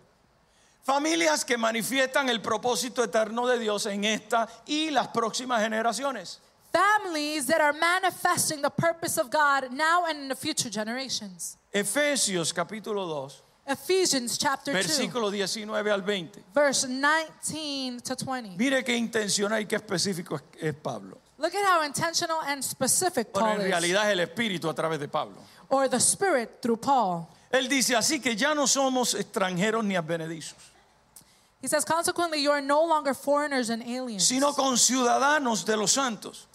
Familias que manifiestan el propósito eterno de Dios en esta y las próximas generaciones. Families that are manifesting the purpose of God now and in the future generations. Efesios capítulo 2, Ephesians chapter 2, versículo 19 al 20. verse 19 to 20. Mire qué intencional y qué específico es, es Pablo. Look at how intentional and specific Paul en is, realidad es el Espíritu a través de Pablo. or the Spirit through Paul. Él dice así que ya no somos extranjeros ni advenedizos, He says, consequently, you are no longer foreigners and aliens, sino conciudadanos de los santos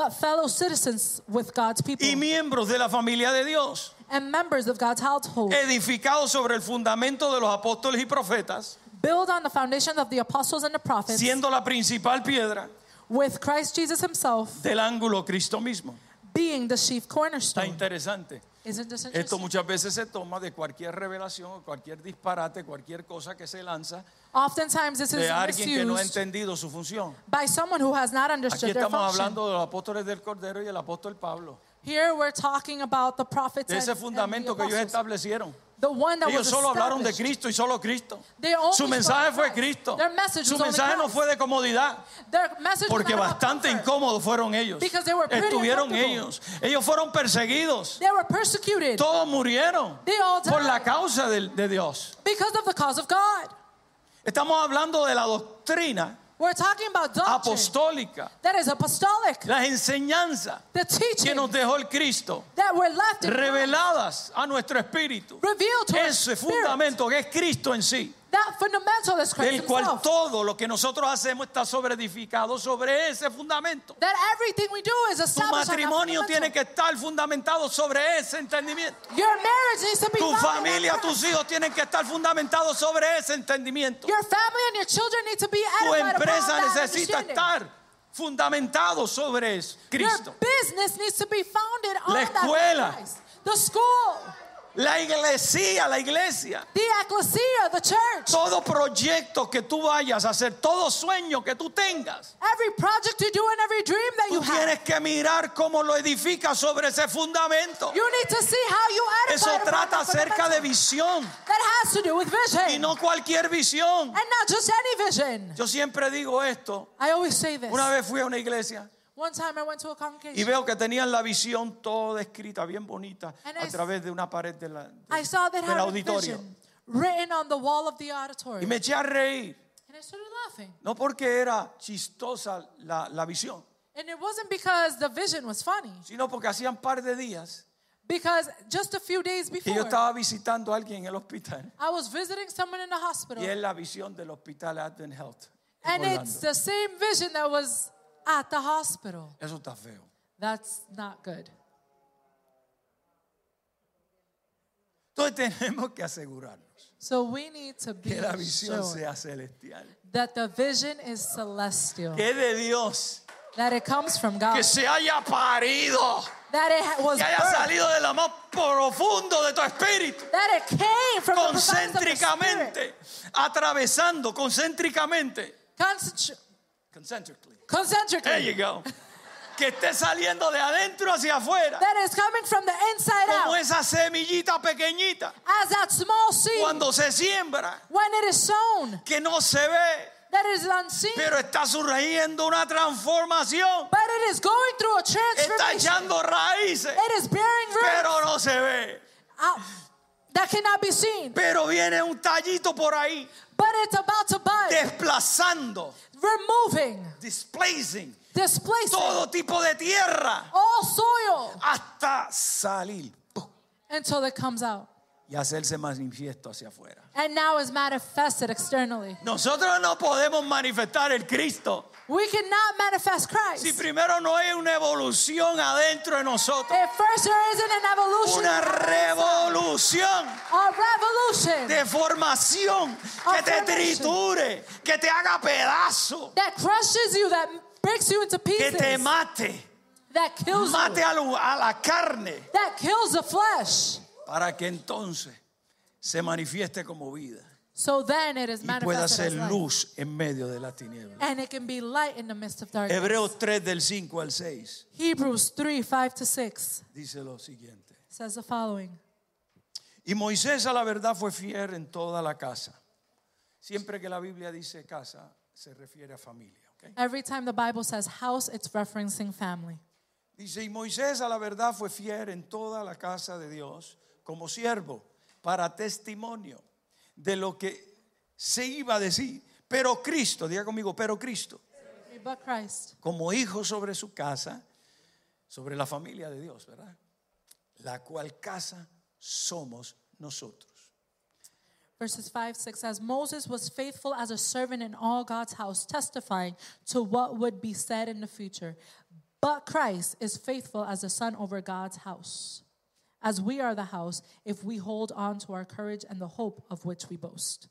but fellow citizens with God's people y miembros de la familia de Dios, and members of God's household. edificados sobre el fundamento de los apóstoles y profetas, Build on the foundation of the apostles and the prophets, siendo la principal piedra with Christ Jesus himself del ángulo Cristo mismo. being the chief Está cornerstone. interesante. Esto muchas veces se toma de cualquier revelación cualquier disparate, cualquier cosa que se lanza Oftentimes, this is de alguien que no ha misused entendido su función. by someone who has not Aquí understood their estamos function. hablando de los apóstoles del Cordero y el apóstol Pablo, Here we're talking about the prophets de ese and, and the fundamento que ellos apostles. establecieron. The one that Ellos was solo hablaron de established. Cristo y solo Cristo. They only Su mensaje fue Christ. Cristo. Their message Su was only mensaje no Christ. fue de comodidad. Their message Porque was not about bastante comfort. incómodos fueron ellos. Because they were pretty Estuvieron uncomfortable. ellos. Ellos fueron perseguidos. They were persecuted Todos murieron They all por la died. causa del- de, Dios. because of the cause of God. Estamos hablando de la doctrina We're talking about doctrine apostólica, that is apostolic, las enseñanzas the que nos dejó el Cristo, that were left in reveladas a nuestro espíritu. revealed to our Ese spirit. fundamento que es Cristo en sí, That fundamental is Christ el cual himself. todo lo que nosotros hacemos está sobre edificado sobre ese fundamento. That everything we do is Tu that matrimonio tiene que estar fundamentado sobre ese entendimiento. Your marriage needs to be Tu familia, tus hijos tienen que estar fundamentados sobre ese entendimiento. Your family and your children need to be Tu empresa that necesita estar fundamentado sobre eso, Cristo. Your business needs to be founded on La that escuela. Christ. The school, La iglesia, la iglesia. the ecclesia, the church. Todo proyecto que tú vayas a hacer, todo sueño que tú tengas, Every project you do and every dream that tú you have. tienes que mirar cómo lo edificas sobre ese fundamento. You need to see how you Eso trata that acerca de visión That has to do with vision. y no cualquier visión. and not just any vision. Yo siempre digo esto. I always say this. Una vez fui a una iglesia One time I went to a y congregation. veo que tenían la visión toda escrita, bien bonita, And a I- través de una pared de la- de- I saw that del had a auditorio. vision written on the wall of the Y auditorium. me eché a reír, And I started laughing. no porque era chistosa la, la visión, And it wasn't because the vision was funny. sino porque hacían par de días Because just a few days que before, yo estaba visitando a alguien en el hospital I was visiting someone in the hospital. y es la visión del hospital Advent Health. en And Orlando. it's the same vision that was at the hospital. Eso está feo. That's not good. Entonces tenemos que asegurarnos So we need to be que la visión sure sea celestial, that the vision is celestial, que es de Dios, that it comes from God, que se haya parido, that it was que haya birthed, salido de lo más profundo de tu espíritu. that it came from of the concéntricamente, atravesando concéntricamente. Concentri- Concentrically. There concentrically. you go. Que esté saliendo de adentro hacia afuera. That is coming from the inside Como out. esa semillita pequeñita. As that small seed, Cuando se siembra, when it is sown, que no se ve, that is unseen, pero está surgiendo una transformación. but it is going through a Está transformation. echando raíces, It is bearing fruit pero no se ve. out that cannot be seen, Pero viene un tallito por ahí, but it's about to bud, desplazando, removing, displacing displacing. todo tipo de tierra all soil. hasta salir. Until it comes out. y hacerse manifiesto hacia afuera. And now is manifested externally. Nosotros no podemos manifestar el Cristo We cannot manifest Christ. si primero no hay una evolución adentro de nosotros. If first there isn't an evolution, Una revolución a revolution de formación que te triture, que te haga pedazo, that crushes you, that breaks you into que pieces, te mate, that kills mate you, a la carne, that kills the flesh. para que entonces se manifieste como vida So then it is y pueda ser luz en medio de la tiniebla. And it can be light in the midst of darkness. Hebreos 3 del 5 al 6 Hebrews 3, 5 to 6 dice lo siguiente. says the following. Y Moisés a la verdad fue fiel en toda la casa. Siempre que la Biblia dice casa, se refiere a familia. ¿ok? Every time the Bible says house, it's referencing family. Dice, y Moisés a la verdad fue fiel en toda la casa de Dios como siervo para testimonio de lo que se iba a decir. Pero Cristo, diga conmigo, pero Cristo, como hijo sobre su casa, sobre la familia de Dios, ¿verdad? La cual casa somos nosotros. verses 5, 6 says, Moses was faithful as a servant in all God's house, testifying to what would be said in the future. But Christ is faithful as a son over God's house, as we are the house, if we hold on to our courage and the hope of which we boast.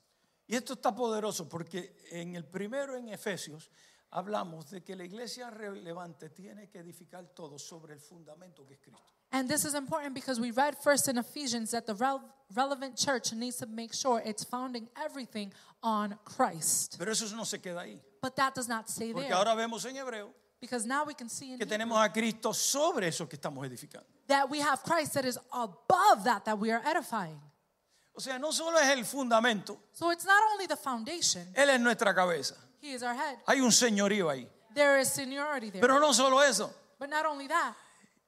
Y esto está poderoso porque en el primero en Efesios hablamos de que la iglesia relevante tiene que edificar todo sobre el fundamento que es Cristo. And this is important because we read first in Ephesians that the rel- relevant church needs to make sure it's founding everything on Christ. Pero eso no se queda ahí. But that does not stay Porque there. ahora vemos en Hebreo Because now we can see in que tenemos a Cristo sobre eso que estamos edificando. that we have Christ that is above that that we are edifying. O sea, no solo es el fundamento, So it's not only the foundation, Él es nuestra cabeza. He is our head. Hay un señorío ahí. There is seniority there. Pero no solo eso, But not only that,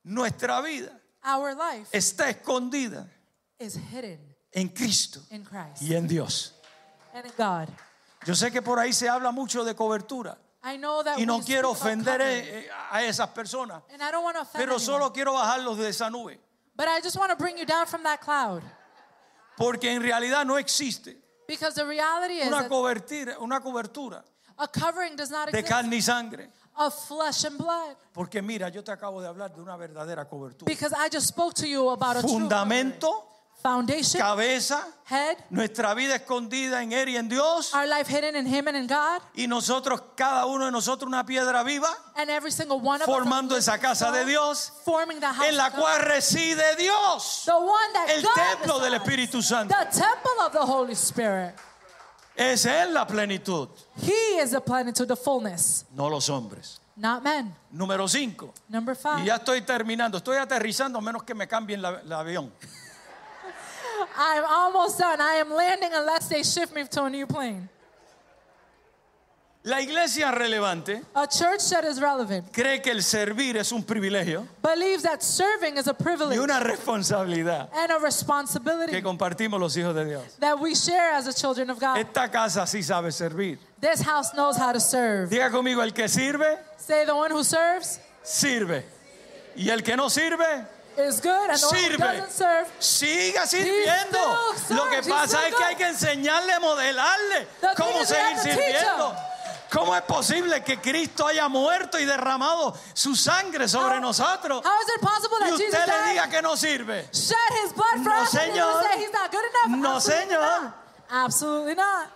nuestra vida our life está escondida is hidden en Cristo in Christ y en Dios. and in God. Yo sé que por ahí se habla mucho de cobertura I know that y no quiero ofender covering, eh, a esas personas, and I don't want to offend pero anyone, solo quiero bajarlos de esa nube. but I just want to bring you down from that cloud Porque en realidad no existe because the reality is una cobertura, una cobertura a covering does not de exist carne y sangre. of flesh and blood Porque mira, yo te acabo de hablar de una verdadera cobertura. because I just spoke to you about a. Fundamento, foundation, cabeza, head, nuestra vida escondida en Él y en Dios. our life hidden in Him and in God, Y nosotros, cada uno de nosotros, una piedra viva, and every single one of formando esa casa de Dios, forming the house en la cual reside Dios. the one that El God templo del. Espíritu Santo. the temple of the Holy Spirit. Es la plenitud, He is the plenitude, the fullness, no los hombres. not men. Número 5. Number Y ya estoy terminando, estoy aterrizando a menos que me cambien la- el avión. I'm almost done. I am landing unless they shift me to a new plane. La iglesia relevante A church that is relevant cree que el servir es un privilegio believes that serving is a privilege una responsabilidad and a responsibility que compartimos los hijos de Dios. that we share as the children of God. Esta casa sí sabe servir. This house knows how to serve. Diga conmigo, el que sirve, Say the one who serves sirve. Y el que no sirve, is good and Sirve. doesn't serve. siga sirviendo. Lo que pasa es que hay que enseñarle, modelarle cómo seguir teach sirviendo. ¿Cómo es posible que Cristo haya muerto y derramado su sangre sobre How- nosotros How is it possible y that Jesus usted le diga que no sirve? No, señor. say he's not good enough? No, señor. Absolutely not.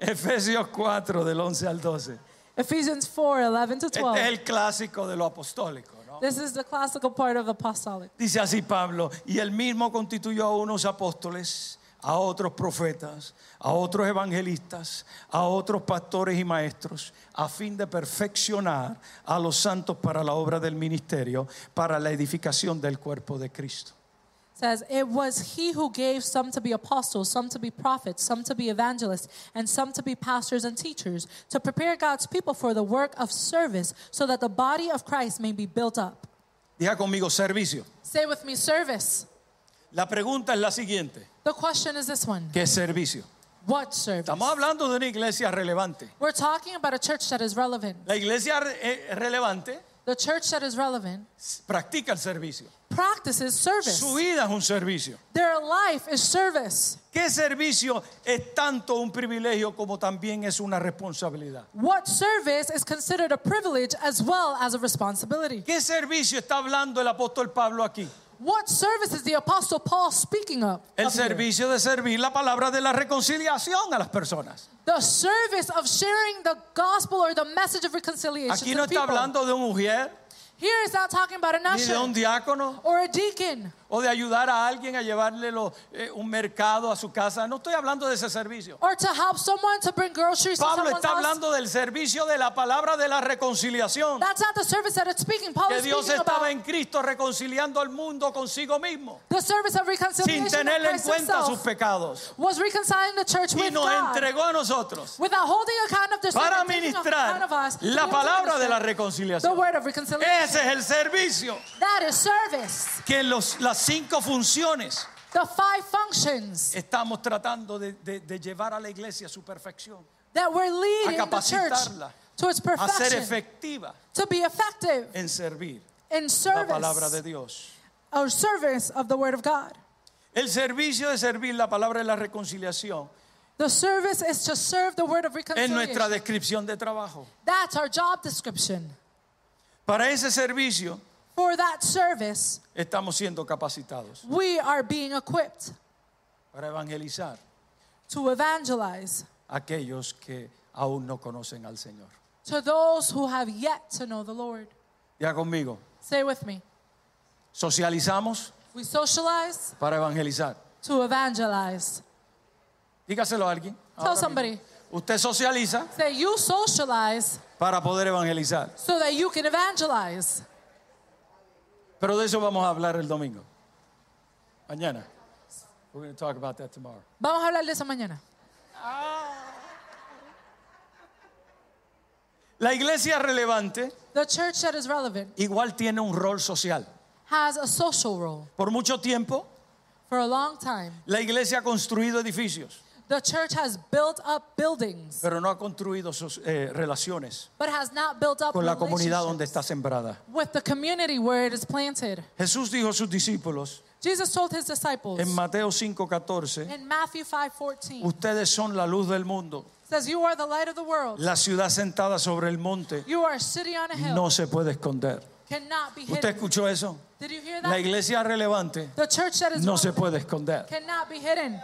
Efesios 4 del 11 al 12. Ephesians 4, 11 to Este 12. es el clásico de lo apostólico. This is the classical part of apostolic. Dice así Pablo, y él mismo constituyó a unos apóstoles, a otros profetas, a otros evangelistas, a otros pastores y maestros, a fin de perfeccionar a los santos para la obra del ministerio, para la edificación del cuerpo de Cristo. Says, It was he who gave some to be apostles, some to be prophets, some to be evangelists, and some to be pastors and teachers, to prepare God's people for the work of service, so that the body of Christ may be built up. Diga conmigo, servicio. Say with me, service. La pregunta es la siguiente, The question is this one ¿qué servicio? What service? Estamos hablando de una iglesia relevante. We're talking about a church that is relevant. La iglesia re- eh, relevante The church that is relevant practica el servicio. practices service. Su vida es un servicio. Their life is service. ¿Qué servicio es tanto un privilegio como también es una responsabilidad? What service is considered a privilege as well as a responsibility? ¿Qué servicio está hablando el apóstol Pablo aquí? What service is the Apostle Paul speaking of? El of here? servicio de servir la palabra de la reconciliación a las personas. The service of sharing the gospel or the message of reconciliation. Aquí to no the está people. hablando de un mujer, Here is not talking about an ni de un diácono, or a deacon o de ayudar a alguien a llevarle lo- eh, un mercado a su casa. No estoy hablando de ese servicio. or to help someone to bring groceries to Pablo someone's está house. hablando del servicio de la palabra de la reconciliación. That's not the service that it's speaking. Paul Que Dios estaba en Cristo reconciliando al mundo consigo mismo, the service of sin reconciliation that tenerle en cuenta sus pecados. was reconciling the church Y nos God entregó a nosotros without holding account of sin para ministrar of us, to la to palabra de la minister the reconciliación. word of reconciliation. Ese es el servicio That is service. que los, las cinco funciones The five functions estamos tratando de, de- de llevar a la iglesia a su perfección, that we're a leading the church capacitarla, to its a ser perfection, efectiva to be effective en servir in la palabra de service Dios. or service of the word of God. El servicio de servir la palabra de la reconciliación The service is to serve the word of es nuestra reconciliation. descripción de trabajo. That's our job description. Para ese servicio For that service, estamos siendo capacitados we are being equipped para evangelizar to evangelize a aquellos que aún no conocen al Señor. to those who have yet to know the Lord. Ya conmigo, Say with me. socializamos We socialize para evangelizar. to evangelize. Dígaselo a alguien. Tell ahora somebody. mismo. Usted socializa Say you socialize para poder evangelizar. so that you can evangelize. Pero de eso vamos a hablar el domingo. Mañana. We're going to talk about that tomorrow. Vamos a hablar de eso mañana. La iglesia relevante The church that is relevant igual tiene un rol social. has a social role. Por mucho tiempo, For a long time, la iglesia ha construido edificios, the church has built up buildings, pero no ha construido sus eh, relaciones but has not built up con la comunidad donde está sembrada. with the community where it is planted. Jesús dijo a sus discípulos Jesus told his disciples en Mateo 5:14, in Matthew 5:14 ustedes son la luz del mundo. says you are the light of the world. La ciudad sentada sobre el monte You are a city on a hill. no se puede esconder. Cannot be ¿Usted hidden. escuchó eso? Did you hear La that? iglesia relevante The church that is no se relevant puede esconder. cannot be hidden.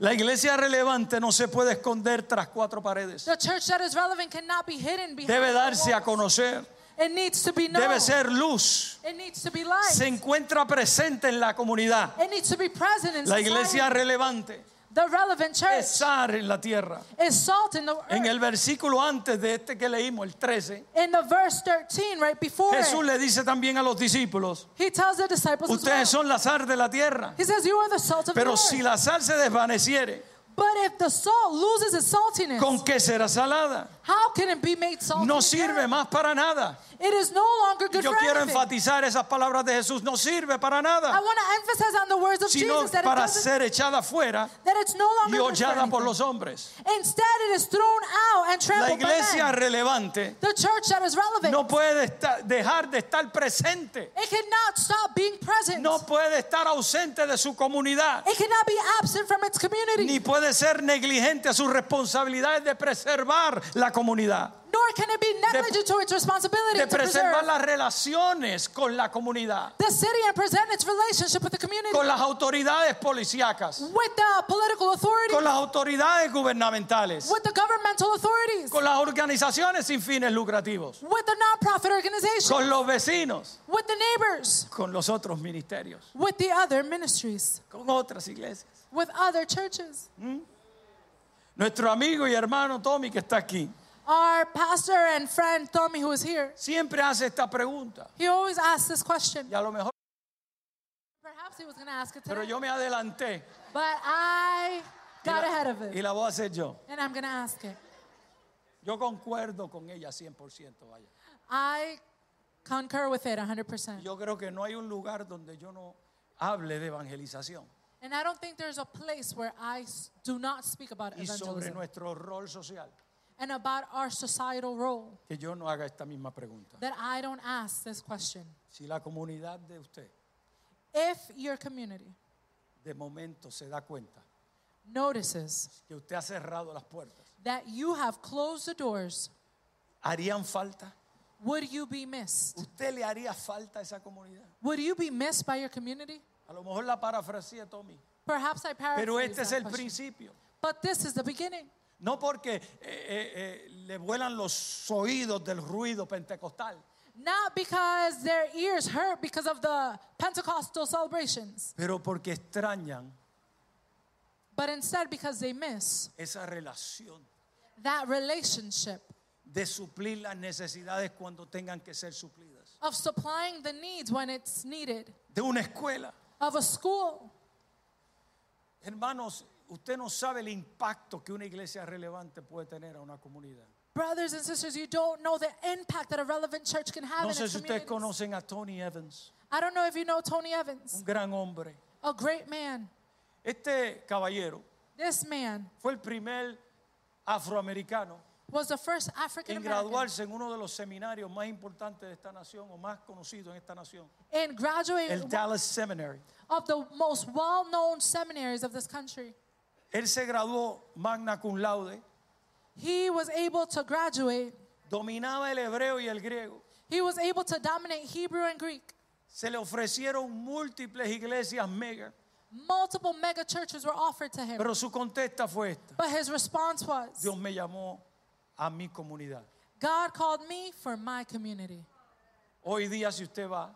La iglesia relevante no se puede esconder tras cuatro paredes. The church that is relevant cannot be hidden behind Debe darse a conocer. It needs to be known. Debe ser luz. It needs to be light. Se encuentra presente en la comunidad. It needs to be present in La iglesia relevante The relevant church es sal en la tierra. is salt in the En el versículo antes de este que leímos, el 13, In the verse 13, right before Jesús it, le dice también a los discípulos, he tells the disciples ustedes son la sal de la tierra. He says, you are the salt of Pero the earth. si la sal se desvaneciere, But if the salt loses its saltiness, ¿con qué será salada? How can it be made salty No again? sirve más para nada. It is no longer good Yo for quiero anything. enfatizar esas palabras de Jesús. No sirve para I nada, want to emphasize on the words of sino Jesus that, it para ser echada fuera that it's no y longer for hollada por los hombres. Instead, it is thrown out and La trampled by iglesia men. relevante The church that is relevant, no puede estar- dejar de estar presente. it cannot stop being present. No puede estar ausente de su comunidad. It cannot be absent from its community. Ni puede ser negligente a sus responsabilidades de preservar la comunidad. nor can it be negligent to its responsibility De to preservar preserve las relaciones con la comunidad. the city and present its relationship with the community, Con las autoridades policíacas. with the political authorities, Con las autoridades gubernamentales. with the governmental authorities, Con las organizaciones sin fines lucrativos. with the nonprofit organizations, Con los vecinos. with the neighbors, Con los otros ministerios. with the other ministries, Con otras iglesias. with other churches. Nuestro amigo y hermano Tommy que está aquí. Our pastor and friend Tommy, who is here, Siempre hace esta pregunta. he always asks this question. Y a lo mejor. Perhaps he was going to ask it Pero today, yo me adelanté. but I got ahead of Y it, la voy a hacer yo. and I'm going to ask it. Yo concuerdo con ella 100%, vaya. I concur with it 100%. Yo creo que no hay un lugar donde yo no hable de evangelización And I don't think there's a place where I s- do not speak about y sobre evangelism nuestro rol social and about our societal role que yo no haga esta misma pregunta. that I don't ask this question. Si la comunidad de usted If your community de momento se da cuenta notices que usted ha cerrado las puertas, that you have closed the doors, ¿harían falta? would you be missed? ¿Usted le haría falta a esa comunidad? Would you be missed by your community? A lo mejor la parafrasía Tommy, Perhaps I paraphrase pero este es el question. principio. But this is the beginning. No porque eh, eh, eh, le vuelan los oídos del ruido pentecostal, Not because their ears hurt because of the Pentecostal celebrations, pero porque extrañan but instead because they miss esa relación that relationship de suplir las necesidades cuando tengan que ser suplidas. of supplying the needs when it's needed, De una escuela. of a school. Hermanos, usted no sabe el impacto que una iglesia relevante puede tener a una comunidad. Brothers and sisters, you don't know the impact that a relevant church can have No in sé its si ustedes communities. conocen a Tony Evans, I don't know if you know Tony un Evans, gran hombre. a great man. Este caballero This man fue el primer afroamericano was the first African en American graduarse en uno de los seminarios más importantes de esta nación o más conocidos en esta nación, in graduating el Dallas Seminary. of the most well-known seminaries of this country. Él se graduó magna cum laude, He was able to graduate. dominaba el hebreo y el griego. He was able to dominate Hebrew and Greek. Se le ofrecieron múltiples iglesias mega, Multiple mega churches were offered to him. pero su contesta fue esta. But his response was, Dios me llamó a mi comunidad. God called me for my community. Hoy día si usted va,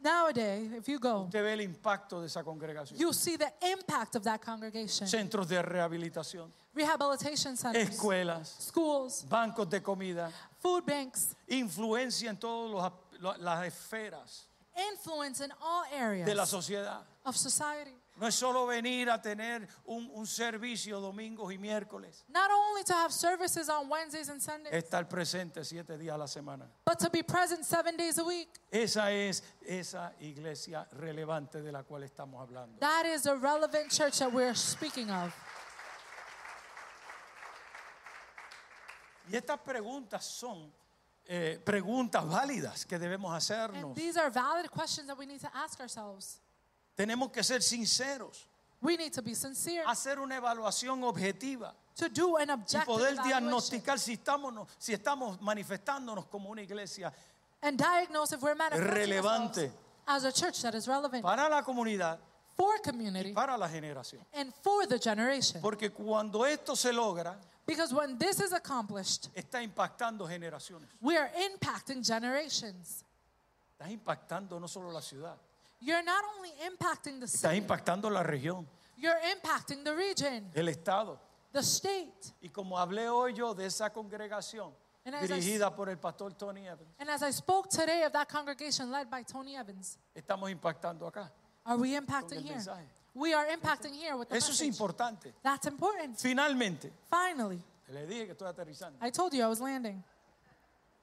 Nowadays, if you go, usted ve el impacto de esa congregación. you see the impact of that congregation. Centros de rehabilitación, Rehabilitation centers, escuelas, schools, bancos de comida, food banks, influencia en todas las esferas influence in all de la areas sociedad. of society. No es solo venir a tener un, un servicio domingos y miércoles. Not only to have services on Wednesdays and Sundays, Estar presente siete días a la semana. but to be present seven days a week. Esa es esa iglesia relevante de la cual estamos hablando. That is the relevant church that we're speaking of. Y estas preguntas son eh, preguntas válidas que debemos And hacernos. these are valid questions that we need to ask ourselves. Tenemos que ser sinceros, We need to be sincere, hacer una evaluación objetiva to do an y objective poder evaluation, diagnosticar si estamos, si estamos manifestándonos como una iglesia and diagnose if we're relevante as a church that is relevant para la comunidad for community para la generación. and for the generation. Porque cuando esto se logra, Because when this is accomplished, está impactando generaciones. we are impacting generations. Está impactando no solo la ciudad, You're not only impacting the está city, impactando la región, you're impacting the region, el estado. the state. Y como hablé hoy yo de esa congregación And as I dirigida por el pastor Tony Evans, And as I spoke today of that congregation led by Tony Evans, estamos impactando acá. are we Con impacting el here? mensaje. We are impacting here with the Eso es message. importante. That's important. Finalmente, Finally, le dije que estoy aterrizando. I told you I was landing.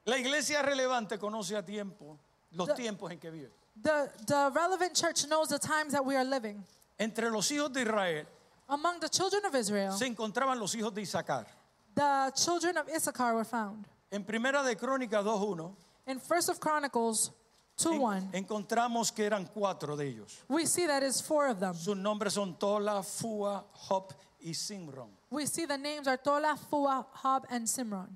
La iglesia relevante conoce a tiempo, los The- tiempos en que vive. The, the relevant church knows the times that we are living. Entre los hijos de Israel Among the children of Israel, se encontraban los hijos de Isaacar. the children of Issachar were found. En Primera de Crónicas 2.1 In First of Chronicles 2 en- 1, encontramos que eran cuatro de ellos. we see that is four of them. Sus nombres son Tola, Fua, Hop y Simron. We see the names are Tola, Phua, Hob, and Simron.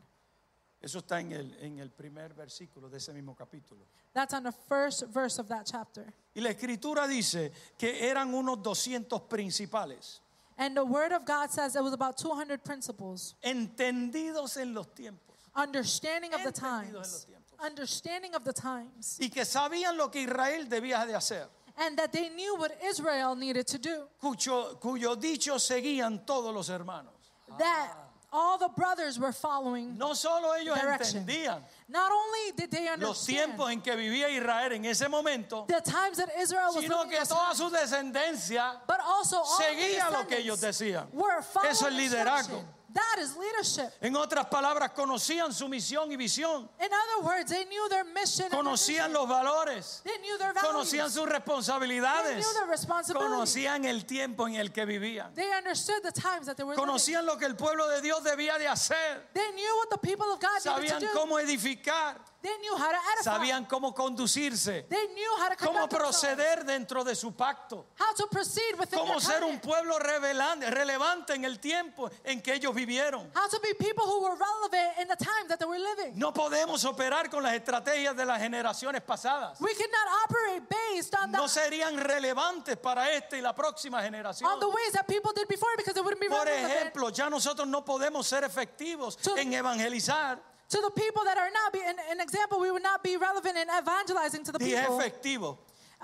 Eso está en el, en el primer versículo de ese mismo capítulo. That's on the first verse of that chapter. Y la escritura dice que eran unos 200 principales, And the word of God says it was about 200 principles. entendidos en los tiempos, understanding of the times understanding of the times y que sabían lo que Israel debía de hacer, and that they knew what israel needed to do cuyo, cuyo dicho seguían todos los hermanos. that all the brothers were following No solo ellos direction entendían not only did they los understand tiempos en que vivía Israel en ese momento, the times that israel was sino living que toda su descendencia but also all of the seguía lo que descendants ellos decían. were following Eso es liderazgo. instruction. That is leadership. En otras palabras, conocían su misión y visión, in other words they knew their mission and their conocían vision. los valores, they knew their values. Conocían sus they responsabilidades, knew their responsibilities. Conocían el tiempo en el que vivían, they understood the times that they were living. conocían lo que el pueblo de Dios debía de hacer, They knew what the people of God sabían to do. cómo edificar, They knew how to edify. sabían cómo conducirse, They knew how to cómo conduct proceder dentro de su pacto, How to proceed within cómo their ser un covenant. pueblo revelante- relevante en el tiempo en que ellos vivieron. How to be people who were relevant in the time that they were living. No podemos operar con las estrategias de las generaciones pasadas. We cannot operate based on the, No serían relevantes para esta y la próxima generación. on the ways that people did before because it wouldn't be Por relevant ejemplo, ya nosotros no podemos ser efectivos en evangelizar. To the people that are not. Be, an, an example, we would not be relevant in evangelizing to the Dije people efectivo.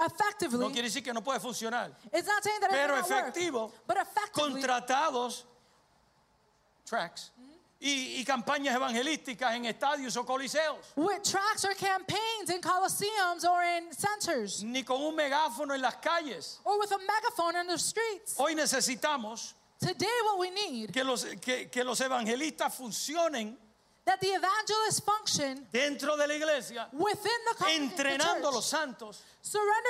effectively. No quiere decir que no puede funcionar. it's not saying that Pero it cannot work, efectivo, but effectively, Contratados, tracks, y, y campañas evangelísticas en estadios o coliseos. with tracks or campaigns in coliseums or in centers Ni con un megáfono en las calles. or with a megaphone in the streets. Hoy necesitamos Today, what we need que los, que, que los evangelistas funcionen that the evangelists function dentro de la iglesia, within the, entrenando a los santos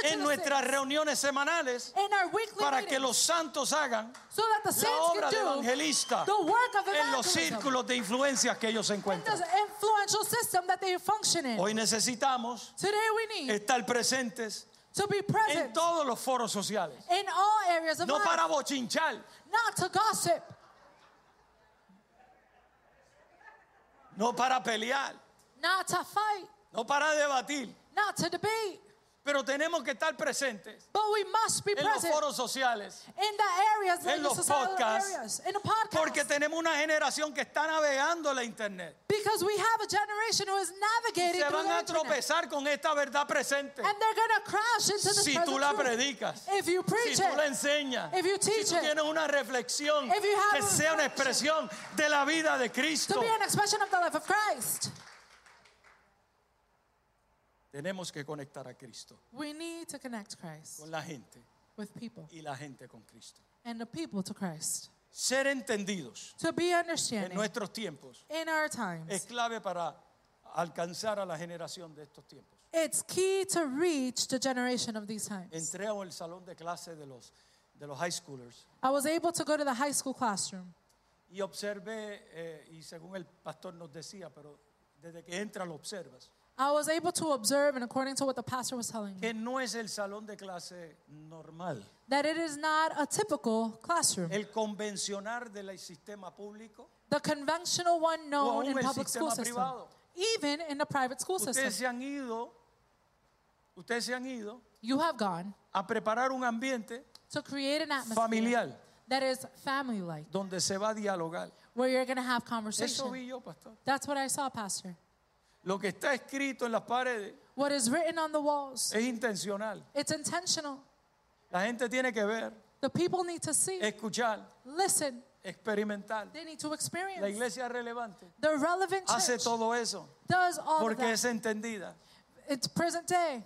en the nuestras reuniones semanales in our weekly para meetings, que los santos hagan so that the la saints obra de evangelista the work of en los círculos de influencias que ellos encuentran. the influential system that they in. Hoy necesitamos Today we need estar presentes to be en present todos los foros sociales, in all areas of no life, para bochinchar, not to gossip, no para pelear, not to fight, no para debatir, not to debate, pero tenemos que estar presentes but we must be en los present foros sociales in the areas, like en the los societal podcasts, areas, in the podcast. porque tenemos una generación que está navegando la internet. because we have a generation who is navigating Se van a internet. tropezar con esta verdad presente. And they're to crash into this Si tú la predicas, If you preach si tú la enseñas, If you si teach tú it, tienes una reflexión if you have que sea una expresión de la vida de to Cristo, be an expression of the life of Christ, tenemos que conectar a Cristo we need to connect Christ con la gente with people y la gente con Cristo. and the people to Christ. Ser entendidos To be en understanding nuestros tiempos in our es times. clave para alcanzar a la generación de estos tiempos. It's key to reach the generation of these times. Entré al salón de clase de los, de los high schoolers I was able to go to the high school classroom y observé, eh, y según el pastor nos decía, pero desde que entra lo observas, I was able to observe, and according to what the pastor was telling me, que no es el salón de clase normal. that it is not a typical classroom. El convencional del sistema público. The conventional one known aún in el public school sistema system, privado. even in the private school Ustedes system. se han ido, ustedes se han ido You have gone a preparar un ambiente to create an atmosphere familiar that is family-like, donde se va a dialogar. where you're going to have Eso conversation. vi yo, pastor. That's what I saw, Pastor. Lo que está escrito en las paredes What is written on the walls, es intencional. it's intentional. La gente tiene que ver, The people need to see, escuchar, listen, experimentar. they need to La experience. iglesia relevante The relevant hace church todo eso does all of porque that. es entendida. It's present day.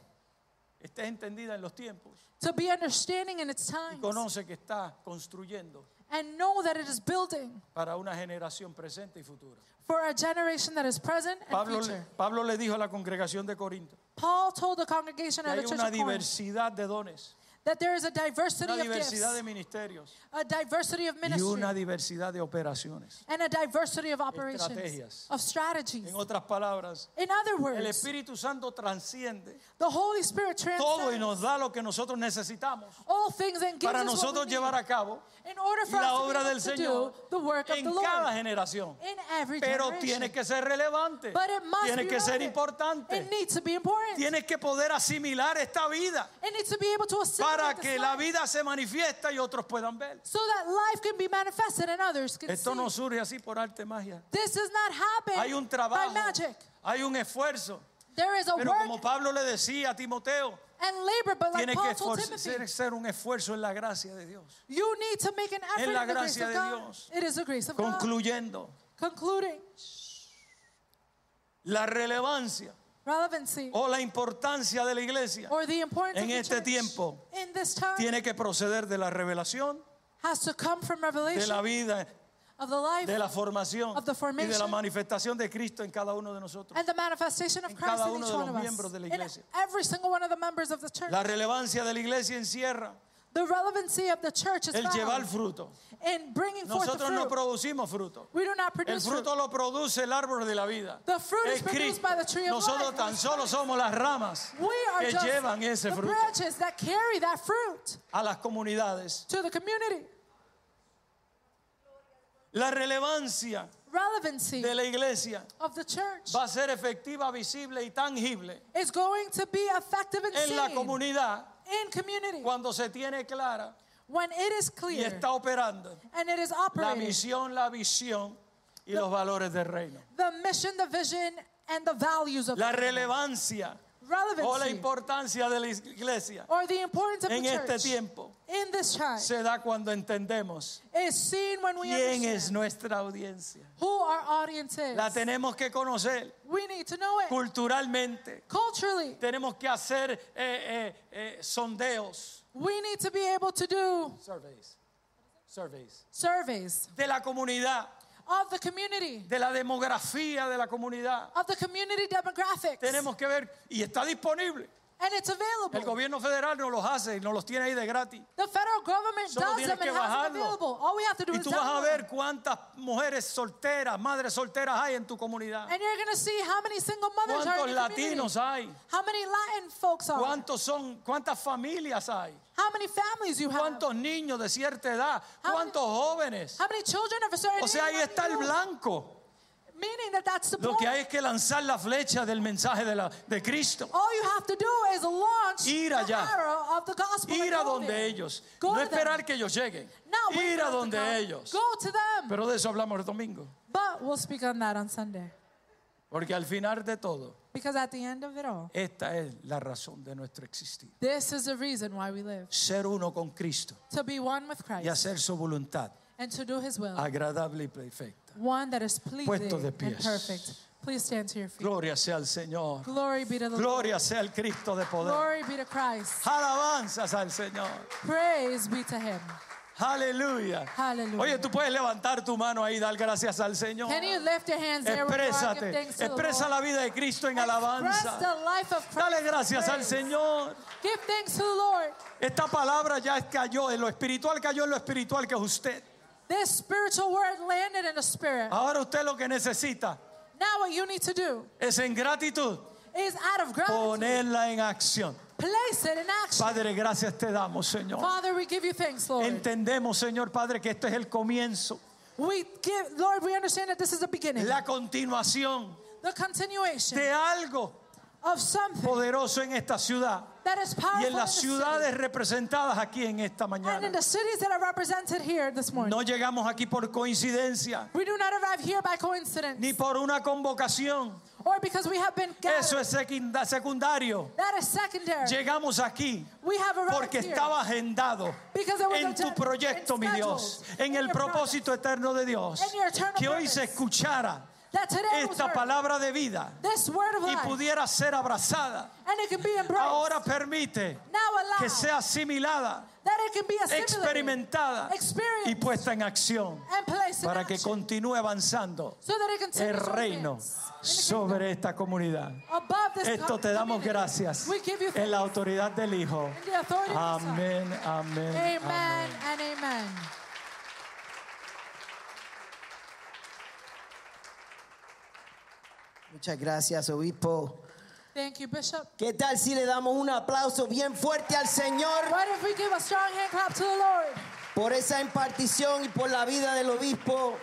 Está entendida en los tiempos To be understanding in its y times conoce que está construyendo and know that it is building para una generación presente y futura. For a generation that is present and Pablo, le- future. Pablo le dijo a la congregación de Corinto Paul told the congregation que at hay the church una of Corinth diversidad de dones, that there is a diversity una of diversidad de gifts, ministerios a diversity of y ministry, una diversidad de operaciones. and a diversity of operations, Estrategias. of strategies. En otras palabras, In other el words, Espíritu Santo transciende the Holy Spirit todo y transcends nos da lo que nosotros necesitamos all things and gives para us what nosotros we need llevar a cabo in order for la obra del Señor do the work of en the cada Lord generación. in every Pero generation. tiene que ser relevante, but it must tiene be que ser importante, It needs to be important. tienes que poder asimilar esta vida it needs to be able to assimilate para que la vida se manifiesta y otros puedan ver. so that life can be manifested and others can Esto see. no surge así por arte magia. this does not happen Hay un by trabajo, magic. hay un esfuerzo. There is a Pero work como Pablo le decía a Timoteo, and labor, but like tiene Paul que ser, un esfuerzo en la gracia de Dios. you need to make an effort En la in the grace gracia de God. Dios. It is the grace of God. Concluyendo, Concluding, la relevancia relevancy o la importancia de la iglesia or the importance en of the este church tiempo in this time tiene que proceder de la revelación, has to come from de revelation la vida, of the life de la formación of the y de la manifestación de Cristo en cada uno de nosotros. and the manifestation of en Christ cada in uno each de one los of miembros us. de la In iglesia. every single one of the members of the church. La relevancia de la iglesia encierra The relevancy of the church is el llevar fruto. in bringing forth the Nosotros no fruit. producimos fruto. we do not El produce fruit. fruto lo produce el árbol de la vida. The fruit Es is produced Cristo. by the tree of Nosotros life. tan solo somos las ramas We are que just llevan ese the fruto branches that carry that fruit a las comunidades. to the community. La relevancia Relevancy de la iglesia of the church va a ser efectiva, visible y tangible is going to be effective and en la seen comunidad in community cuando se tiene clara when it is y clear está operando and it is la operating misión, la visión y los valores del reino. the mission, the vision, and the values of La relevancia o la importancia de la iglesia or the importance of en the este tiempo in this time se da cuando entendemos is seen when we quién es nuestra audiencia. who our audience is. La tenemos que conocer we need to know it culturalmente. culturally. Tenemos que hacer eh, eh, eh, sondeos, We need to be able to do surveys, surveys surveys de la comunidad, of the community, de la demografía de la comunidad. of the community demographics, Tenemos que ver y está disponible. And it's El available. gobierno federal nos los hace y nos los tiene ahí de gratis. The federal government Solo does them and has them available. All we have to do Y is tú vas a ver cuántas mujeres solteras, madres solteras hay en tu comunidad. And you're going to see how many single mothers are ¿Cuántos in your community. latinos hay? How many Latin folks are. ¿Cuántos son? ¿Cuántas familias hay? How many families you have. ¿Cuántos niños de cierta edad? How ¿Cuántos jóvenes? How many children of a certain O sea, ahí age está el blanco. Meaning that that's the Lo que hay es que lanzar la flecha del mensaje de, la, de Cristo. All you have to do is launch Ir the allá. arrow of the gospel. Ir a go donde there. ellos. Go No to them. esperar que ellos lleguen. Wait Ir a donde ellos. Go to them. Pero de eso hablamos el domingo. but we'll speak on that on Sunday. Porque al final de todo, Because at the end of it all, esta es la razón de nuestro existir. this is the reason why we live. Ser uno con Cristo To be one with Christ y hacer su voluntad and to do his will. agradable y perfecta. One that is pleasing Puesto de and pies. perfect. Please stand to your feet. Gloria sea al Señor. Glory be to the Lord. Gloria sea el Cristo de poder. Glory be to Christ. Alabanzas al Señor. Praise be to Him. Aleluya. Hallelujah. Oye, tú puedes levantar tu mano ahí y dar gracias al Señor. Can you lift your hands Exprésate. Expresa la vida de Cristo en alabanza. the life of Christ. Dale gracias al. Señor. Give thanks to the Lord. Esta palabra ya cayó en lo espiritual, cayó en lo espiritual que es usted. This spiritual word landed in the spirit. Ahora usted lo que necesita Now what you need to do es en gratitud is out of gratitude, ponerla en acción. place it in action. Padre, gracias te damos, Señor. Father, we give you thanks, Lord. Entendemos, Señor Padre, que esto es el comienzo, We give, Lord, we understand that this is the beginning, la continuación the continuation de algo poderoso en esta ciudad that is powerful y en las ciudades representadas aquí en esta and in mañana. the cities that are represented here this morning. No llegamos aquí por coincidencia We do not arrive here by coincidence ni por una convocación. or because we have been gathered. Eso es secunda- secundario. that is secondary. Llegamos aquí we have porque here estaba agendado en tu proyecto, mi Dios, en el propósito eterno de Dios, que hoy se escuchara esta palabra de vida y pudiera ser abrazada. and it can be embraced. Ahora permite que sea asimilada, that it can be assimilated, experimentada y puesta en acción para que continúe avanzando so that it el reino sobre esta comunidad. Esto te damos gracias We give you en la autoridad del Hijo. in the authority of the Son. Amén, amén, Amen amén. and amen. Muchas gracias, obispo. Thank you, Bishop. ¿Qué tal si le damos un aplauso bien fuerte al Señor What if we give a strong hand clap to the Lord por esa impartición y por la vida del obispo